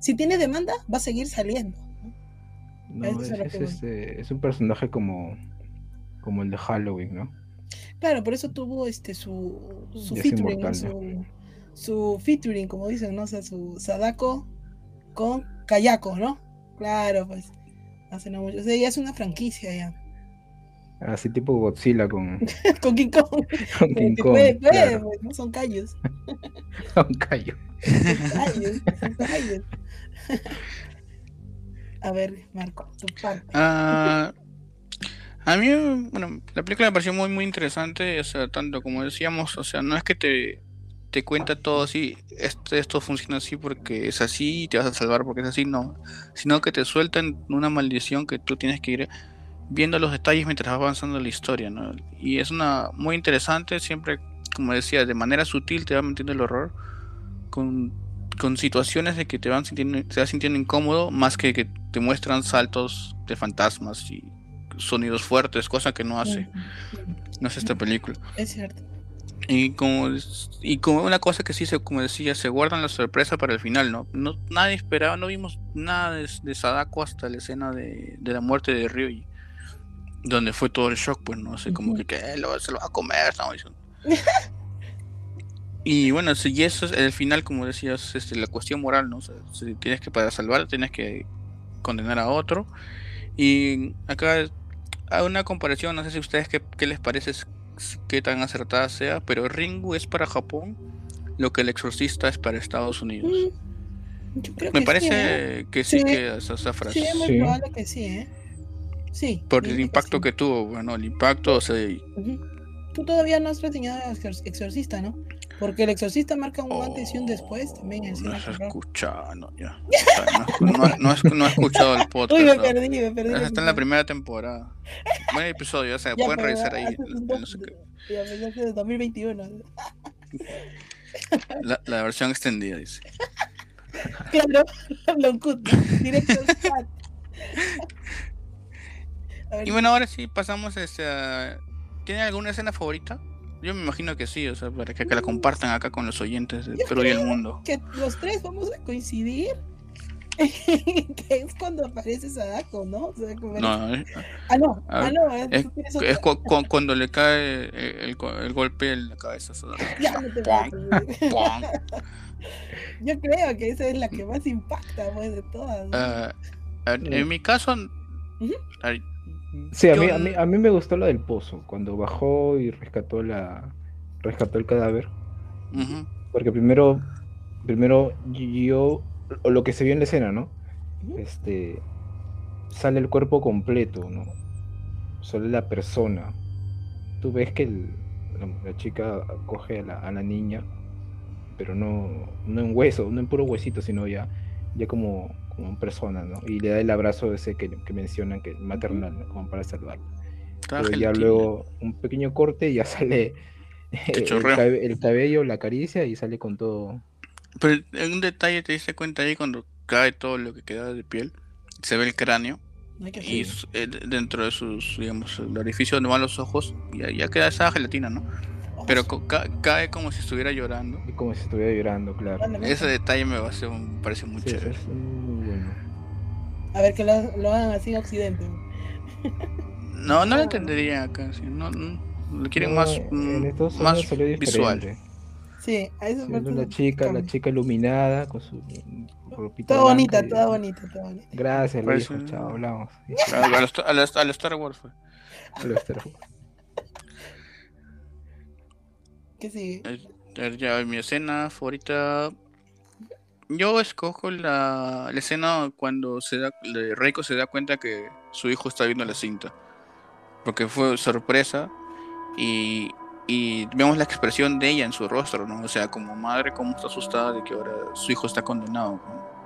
si tiene demanda, va a seguir saliendo. ¿no? Es, es este, es un personaje como, como el de Halloween, ¿no? Claro, por eso tuvo este su, su featuring, su, su featuring, como dicen, ¿no? O sea, su Sadako con Kayako, ¿no? Claro, pues, hace no mucho, o sea, ya es una franquicia ya, [LAUGHS] Así tipo Godzilla con, [LAUGHS] con King Kong, [LAUGHS] con King Kong. puede, puede, claro, pues, no son callos. con Cayo. Rayos, rayos. A ver, Marco, tu parte. Ah, a mí, bueno, la película me pareció muy, muy interesante, o sea, tanto como decíamos, o sea, no es que te, te cuenta todo así, esto, esto funciona así porque es así y te vas a salvar porque es así, no, sino que te sueltan una maldición que tú tienes que ir viendo los detalles mientras va avanzando la historia, ¿no? Y es una muy interesante, siempre, como decía, de manera sutil te va metiendo el horror, con, con situaciones de que te van sintiendo, te vas sintiendo incómodo, más que que te muestran saltos de fantasmas y sonidos fuertes, cosa que no hace, no hace esta película. Es cierto. Y como, y como una cosa que sí, se, como decía, se guardan la sorpresa para el final, ¿no? no nadie esperaba, no vimos nada de, de Sadako hasta la escena de, de la muerte de Ryuji, donde fue todo el shock, pues, ¿no? sé como que, que lo- se lo va a comer, estamos [LAUGHS] diciendo. Y bueno, si eso es el final, como decías, este, la cuestión moral, ¿no? O sea, si tienes que para salvar, tienes que condenar a otro. Y acá hay una comparación, no sé si ustedes qué, qué les parece, qué tan acertada sea, pero Ringu es para Japón lo que el exorcista es para Estados Unidos. Mm, Yo creo Me que parece sí, que sí, Sí. que esa, esa frase. Sí, es muy Sí. probable que sí, ¿eh? Sí. Por el impacto sí. que tuvo, bueno, el impacto, o sea. Tú todavía no has reseñado Exorcista, ¿no? Porque el Exorcista marca un antes y un después también en no horror. escuchado, no, ya. No, no- he escuchado el podcast. [LAUGHS] Uy, me perdí, me perdí. Está en la primera temporada. Buen episodio, o sea, Ya, pueden revisar ahí. no sé qué. Ya, pues, hace 2021. [LAUGHS] La, la versión extendida, dice. [LAUGHS] Claro, Loncut, ¿no? Directo Y bueno, ahora sí pasamos este, a... ¿Tienen alguna escena favorita? Yo me imagino que sí, o sea, para que, que la compartan acá con los oyentes de Yo Perú y el mundo. que los tres vamos a coincidir. [LAUGHS] que es cuando aparece Sadako, ¿no? O sea, como- No, eh, Ah, no, a ah, no, es, es otra. cu- cu- cuando le cae el, el go- el golpe en la cabeza. o sea, Ya no te ¡pum! pases. ¡pum! Yo creo que esa es la que más impacta, pues, de todas. ¿no? Ah, a en mi caso, a Sí, a mí, a, mí, a mí me gustó la del pozo, cuando bajó y rescató la rescató el cadáver. Porque primero, primero yo, o lo que se vio en la escena, ¿no? Este, sale el cuerpo completo, ¿no? Solo la persona. Tú ves que el- la, la chica coge a la, a la niña, pero no, no en hueso, no en puro huesito, sino ya, ya como, como en persona, ¿no? Y le da el abrazo ese que, que mencionan, que es maternal, ¿no? Como para salvarla. Estaba Pero ya luego un pequeño corte y ya [LAUGHS] sale el, cabe- el cabello, la caricia y sale con todo. Pero en un detalle te diste cuenta ahí cuando cae todo lo que queda de piel, se ve el cráneo y eh, dentro de sus, digamos, el orificio donde van los ojos, ya, ya queda esa gelatina, ¿no? Pero ca- cae como si estuviera llorando. y como si estuviera llorando, claro. Ese detalle me, hace, me parece muy Sí, chévere. es muy bueno. A ver, que lo, lo hagan así en Occidente. No, no lo entendería acá. sí, No, no, lo quieren No, más, mm, más visual. Sí, a Sí, parte la chica, la chica iluminada con su ropita Toda bonita, y- toda bonita, toda bonita. Gracias, Parece- dijo, chao, hablamos. A, a los- a las- a los Star Wars fue. a lo Star Wars. ¿Qué sigue? Ya mi escena favorita. Yo escojo la, escena cuando se da, Reiko se da cuenta que su hijo está viendo la cinta. Porque fue sorpresa y, y vemos la expresión de ella en su rostro, ¿no? O sea, como madre, cómo está asustada de que ahora su hijo está condenado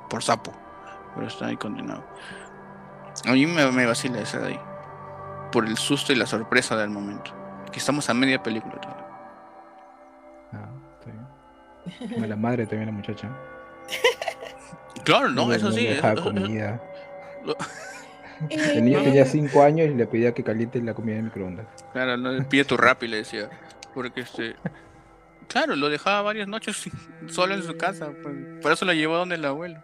por sapo. Pero está ahí condenado. A mí me, me vacila esa de ahí. Por el susto y la sorpresa del momento. Que estamos a media película todavía. Ah, está. Como la madre también la muchacha. [LAUGHS] Claro, no, eso sí. dejaba eso- eso- comida. lo- [LAUGHS] El niño Eh, tenía 5 años y le pedía que caliente la comida en microondas. Claro, no le pide tu [LAUGHS] rap y le decía. Porque este. Claro, lo dejaba varias noches solo en su casa. pues, por eso lo llevó donde el abuelo.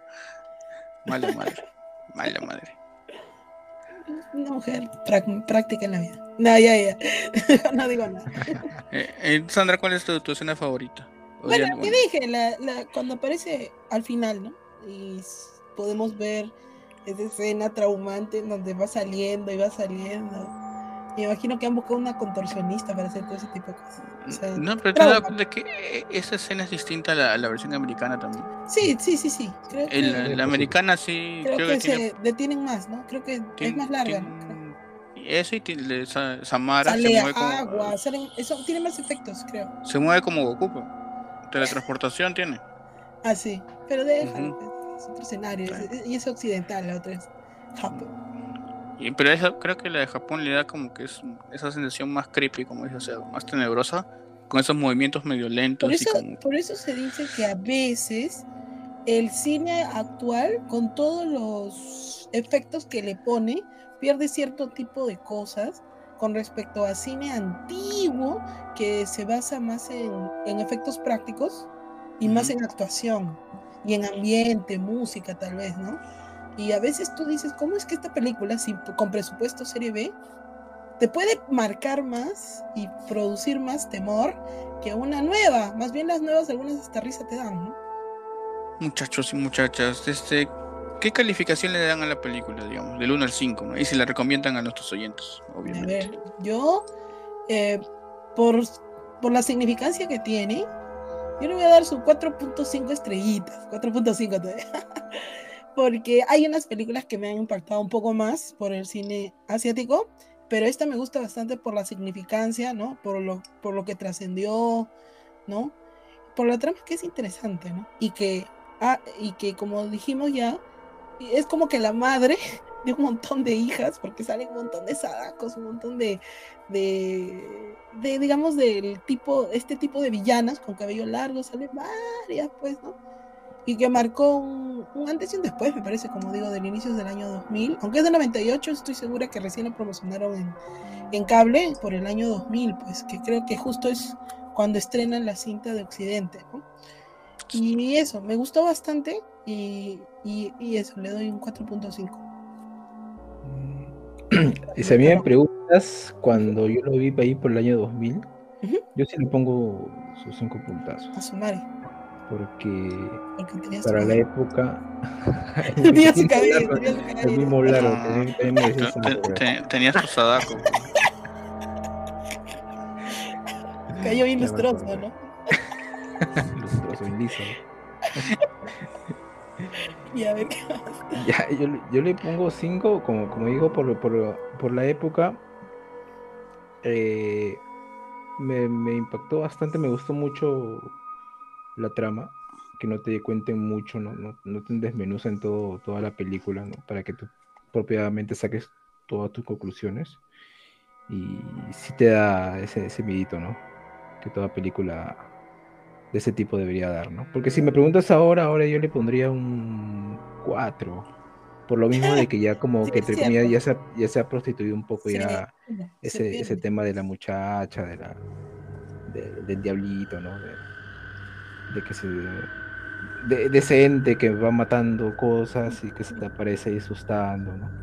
Mala madre. Mala madre. Una mujer práctica en la vida. No, ya, ya. no digo nada. Eh, eh, Sandra, ¿cuál es tu, tu escena favorita? Bueno, ya- lo que dije, la, la- cuando aparece al final, ¿no? Y podemos ver esa escena traumante en donde va saliendo y va saliendo. Me imagino que han buscado una contorsionista para hacer todo ese tipo de cosas. O sea, No, pero te trauma. cuenta que esa escena es distinta a la, a la versión americana también. Sí, sí, sí, sí. Creo que, El- la americana sí creo creo que que tiene, se detienen más, ¿no? Creo que es más larga. Creo. Eso y le- Sa- Samara se Sale mueve como, agua, salen, eso tiene más efectos, creo. se mueve como Goku. Teletransportación tiene. Ah, sí. Pero déjalo, Ujú. es otro escenario. Claro. es- y es occidental, la otra es Japón. Y- pero esa, creo que la de Japón le da como que es esa sensación más creepy, como dice, o sea, más tenebrosa, con esos movimientos medio lentos Por y eso, como... por eso se dice que a veces el cine actual, con todos los efectos que le pone, pierde cierto tipo de cosas con respecto a cine antiguo que se basa más en, en efectos prácticos y más Ujú. en actuación y en ambiente, música tal vez, ¿no? Y a veces tú dices, ¿cómo es que esta película, sin, con presupuesto serie B, te puede marcar más y producir más temor que una nueva? Más bien las nuevas algunas hasta risa te dan, ¿no? Muchachos y muchachas, este, ¿qué calificación le dan a la película, digamos, del 1 al 5, ¿no? Y si la recomiendan a nuestros oyentes, A obviamente. ver, yo, eh, por, por la significancia que tiene, yo le voy a dar su 4.5 estrellitas, 4.5 todavía. [LAUGHS] Porque hay unas películas que me han impactado un poco más por el cine asiático, pero esta me gusta bastante por la significancia, ¿no? Por lo, por lo que trascendió, ¿no? Por la trama que es interesante, ¿no? Y que, ah, y que como dijimos ya, es como que la madre de un montón de hijas, porque salen un montón de sadacos, un montón de, de, de, digamos, del tipo, este tipo de villanas con cabello largo, salen varias, pues, ¿no? Y que marcó un, un antes y un después, me parece, como digo, del inicio del año 2000, aunque es de 98, estoy segura que recién lo promocionaron en, en cable por el año 2000, pues, que creo que justo es cuando estrenan la cinta de Occidente, ¿no? Y eso, me gustó bastante y, y, y eso, le doy un 4.5. [CLEARS THROAT] Y si a mí me preguntas, cuando yo lo vi ahí por el año 2000, Ujú. yo sí le pongo sus cinco puntazos. A su madre. Porque para la época. [LAUGHS] Tenía su cabello, tenía su El cabello. mismo largo. Ah, también- también me decía esa te- mujer. te- tenías tu Sadako. Cayó bien lustroso. ¿no? [LAUGHS] Lustroso liso. [LAUGHS] Y a Ya, yo, yo le pongo 5, como, como digo, por, por, por la época. eh, me, me impactó bastante, me gustó mucho la trama, que no te cuenten mucho, no, no, no te desmenucen todo, toda la película, para que tú propiamente saques todas tus conclusiones. Y sí te da ese, ese miedito, ¿no? Que toda película de ese tipo debería dar, ¿no? Porque si me preguntas ahora, ahora yo le pondría un 4. Por lo mismo de que ya como [LAUGHS] Sí, que entre comillas ya se, ha, ya se ha prostituido un poco se- ya se ese, ese tema de la muchacha, de la, de- del diablito, ¿no? De, de que se... De, de ese ente que va matando cosas y que se te aparece ahí asustando, ¿no?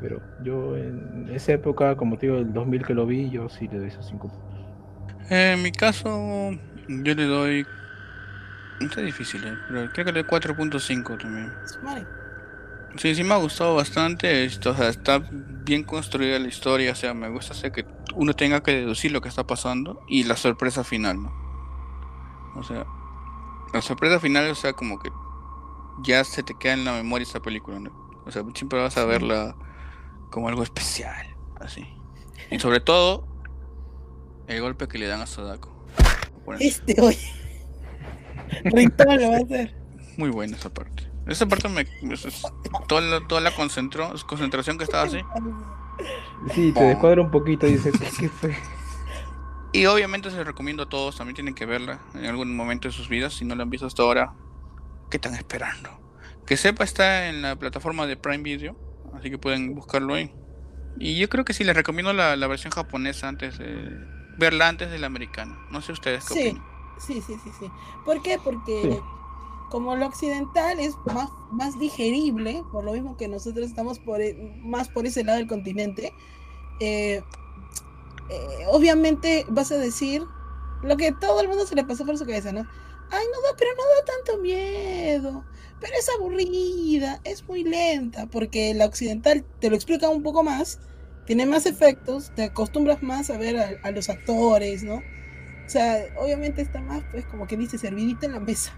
Pero yo en esa época, como te digo, el 2000 que lo vi, yo sí le doy esos 5 puntos. En mi caso, yo le doy. Está difícil, eh, pero creo que le doy 4.5 también. Sí, sí me ha gustado bastante. Esto, o sea, está bien construida la historia. O sea, me gusta hacer que uno tenga que deducir lo que está pasando y la sorpresa final, ¿no? O sea, la sorpresa final, o sea, como que ya se te queda en la memoria esa película, ¿no? O sea, siempre vas a verla como algo especial, así. Y sobre todo, el golpe que le dan a Sadako. Bueno, Este hoy. Lo va a hacer. muy buena esa parte. Esa parte me. es- es- toda, la, toda la concentró, concentración que estaba así. Sí, te Pum. descuadra un poquito y dices, ¿qué fue? Y obviamente se recomiendo a todos, también tienen que verla en algún momento de sus vidas. Si no la han visto hasta ahora, ¿qué están esperando? Que sepa, está en la plataforma de Prime Video, así que pueden buscarlo ahí. Y yo creo que sí, les recomiendo la, la versión japonesa antes de. Verla antes de la americana. No sé ustedes qué Sí. opinan. Sí, sí, sí, sí. ¿Por qué? Porque Sí. como lo occidental es más, más digerible, por lo mismo que nosotros estamos por, e- más por ese lado del continente, eh, eh, obviamente vas a decir lo que todo el mundo se le pasó por su cabeza, ¿no? Ay, no da, pero no da tanto miedo, pero es aburrida, es muy lenta, porque la occidental te lo explica un poco más, tiene más efectos, te acostumbras más a ver a, a los actores, ¿no? O sea, obviamente está más, pues, como que dice, servidita en la mesa.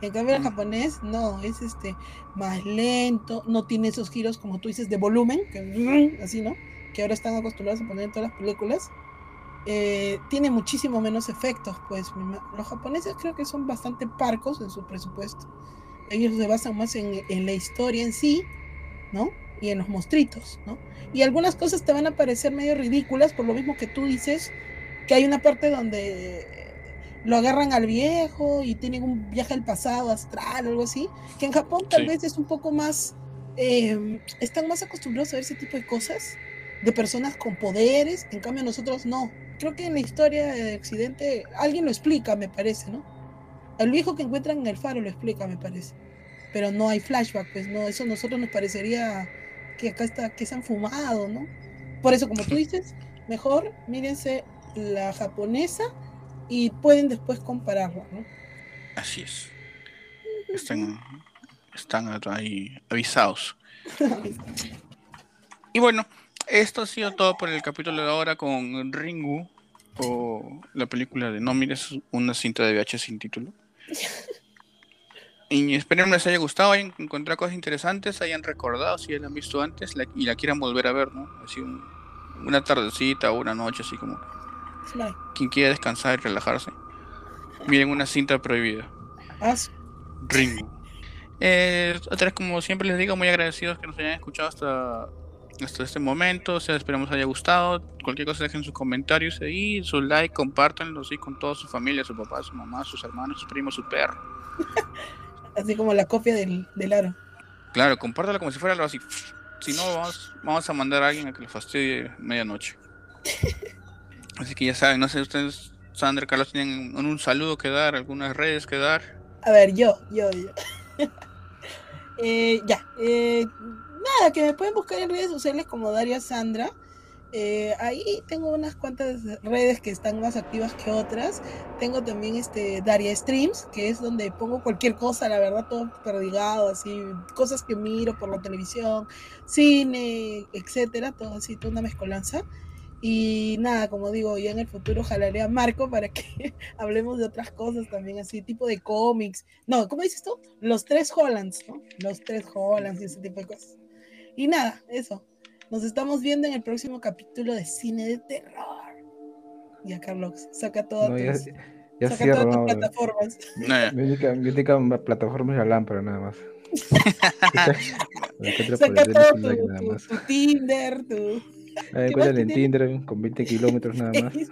En cambio, el japonés no, es este más lento, no tiene esos giros, como tú dices, de volumen, que [LAUGHS] así, ¿no? Que ahora están acostumbrados a poner en todas las películas. Eh, tiene muchísimo menos efectos, pues los japoneses creo que son bastante parcos en su presupuesto. Ellos se basan más en, en la historia en sí, ¿no? Y en los monstruitos, ¿no? Y algunas cosas te van a parecer medio ridículas por lo mismo que tú dices, que hay una parte donde lo agarran al viejo y tienen un viaje al pasado astral o algo así, que en Japón tal Sí. vez es un poco más, eh, están más acostumbrados a ver ese tipo de cosas, de personas con poderes, en cambio nosotros no. Creo que en la historia de Occidente alguien lo explica, me parece, ¿no? El viejo que encuentran en el faro lo explica, me parece. Pero no hay flashback, pues no, eso a nosotros nos parecería que acá está, que se han fumado, ¿no? Por eso, como tú dices, mejor mírense la japonesa y pueden después compararla, ¿no? Así es. Están, están ahí avisados. [LAUGHS] Y bueno, esto ha sido todo por el capítulo de ahora con Ringu o la película de No mires una cinta de VH sin título. [LAUGHS] Y espero les haya gustado, hayan encontrado cosas interesantes, hayan recordado si ya la han visto antes la- y la quieran volver a ver, ¿no? Así un- una tardecita o una noche, así como quien quiera descansar y relajarse. Miren una cinta prohibida. Haz- Ringo. Eh, vez, como siempre les digo, muy agradecidos que nos hayan escuchado hasta, hasta este momento. O sea, esperamos haya gustado. Cualquier cosa dejen sus comentarios ahí, su like, compártanlo así con toda su familia, su papá, su mamá, sus hermanos, sus primos, su perro. [LAUGHS] Así como la copia del, del aro. Claro, compártalo como si fuera algo así. Si no, vamos, vamos a mandar a alguien a que lo fastidie medianoche. [LAUGHS] Así que ya saben, no sé, ustedes, Sandra, Carlos, tienen un, un saludo que dar, algunas redes que dar. A ver, yo, yo, yo. [LAUGHS] Eh, ya. eh, nada, que me pueden buscar en redes sociales como Daria Sandra. Eh, ahí tengo unas cuantas redes que están más activas que otras. Tengo también este Daria Streams, que es donde pongo cualquier cosa, la verdad, todo perdigado, así, cosas que miro por la televisión, cine, etcétera, todo así, toda una mezcolanza. Y nada, como digo, ya en el futuro jalaré a Marco para que [LAUGHS] hablemos de otras cosas también, así, tipo de cómics. No, ¿cómo dices tú? Los tres Hollands, ¿no? Los tres Hollands y ese tipo de cosas. Y nada, eso. Nos estamos viendo en el próximo capítulo de Cine de Terror. Ya, Carlos, saca todas No, tus, ya, ya saca cierro, todas tus plataformas. No, Mi única, mi única plataforma es la lámpara, nada más. [LAUGHS] Saca todo tu, tu- más. tu Tinder, tu Me ¿qué encuentro más en? Tinder con 20 kilómetros nada más. [LAUGHS] [LAUGHS]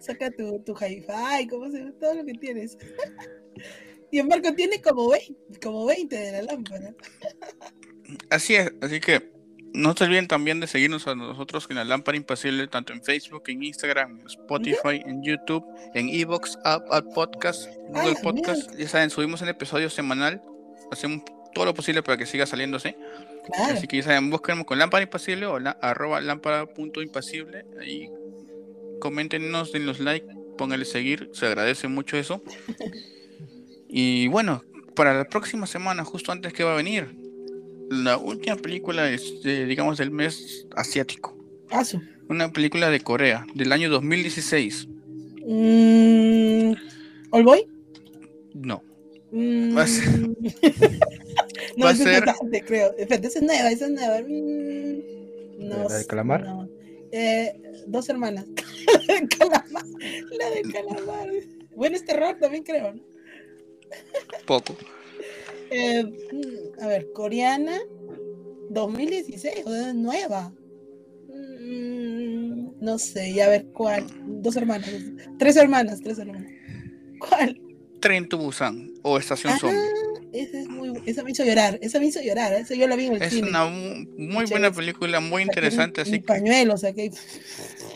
Saca tu, tu hi-fi, ¿cómo se llama? Todo lo que tienes. Y el Marco tiene como 20, como 20 de la lámpara. Así es, así que no se olviden también de seguirnos a nosotros en la Lámpara Impasible, tanto en Facebook, en Instagram, en Spotify, en YouTube, en Evox, App, App Podcast, Google la Podcast. Ya saben, subimos el episodio semanal, hacemos todo lo posible para que siga saliéndose. Claro. Así que ya saben, búsquenos con Lámpara Impasible o la, arroba lámpara.impasible. Ahí coméntenos, denos like, pónganle seguir, se agradece mucho eso. [LAUGHS] Y bueno, para la próxima semana, justo antes que va a venir, la última película es, de, digamos, del mes asiático. Asu. Una película de Corea, del año 2016. Mm, ¿All Boy? No. Mm, Va a ser- [LAUGHS] no, va a ser- bastante, creo. Espérate, esa es nueva, esa es nueva. Mm, no ¿La sé, calamar? no. Eh, dos hermanas. [LAUGHS] calamar. La de calamar. Bueno, es terror también, creo. ¿no? Poco. Eh, a ver, coreana, 2016, o sea, nueva. Mm, no sé, ya a ver cuál. Dos hermanas, tres hermanas, tres hermanas. ¿Cuál? Tren Busan o Estación Ah, Zombie. Esa es muy, esa me hizo llorar, esa me hizo llorar, esa yo la vi en el Es cine. una mu- muy Chévere. buena película, muy interesante, un- así un que pañuelo, saqué.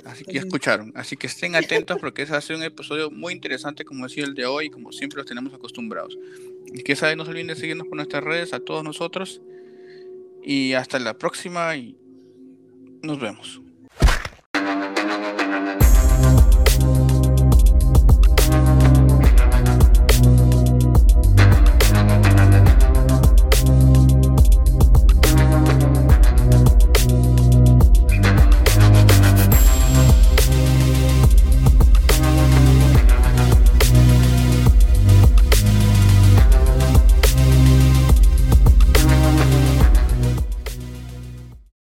Así que ya escucharon. Así que estén atentos porque a ser un episodio muy interesante como decía el de hoy, como siempre los tenemos acostumbrados. Y que saben, no se olviden de seguirnos por nuestras redes, a todos nosotros. Y hasta la próxima y nos vemos.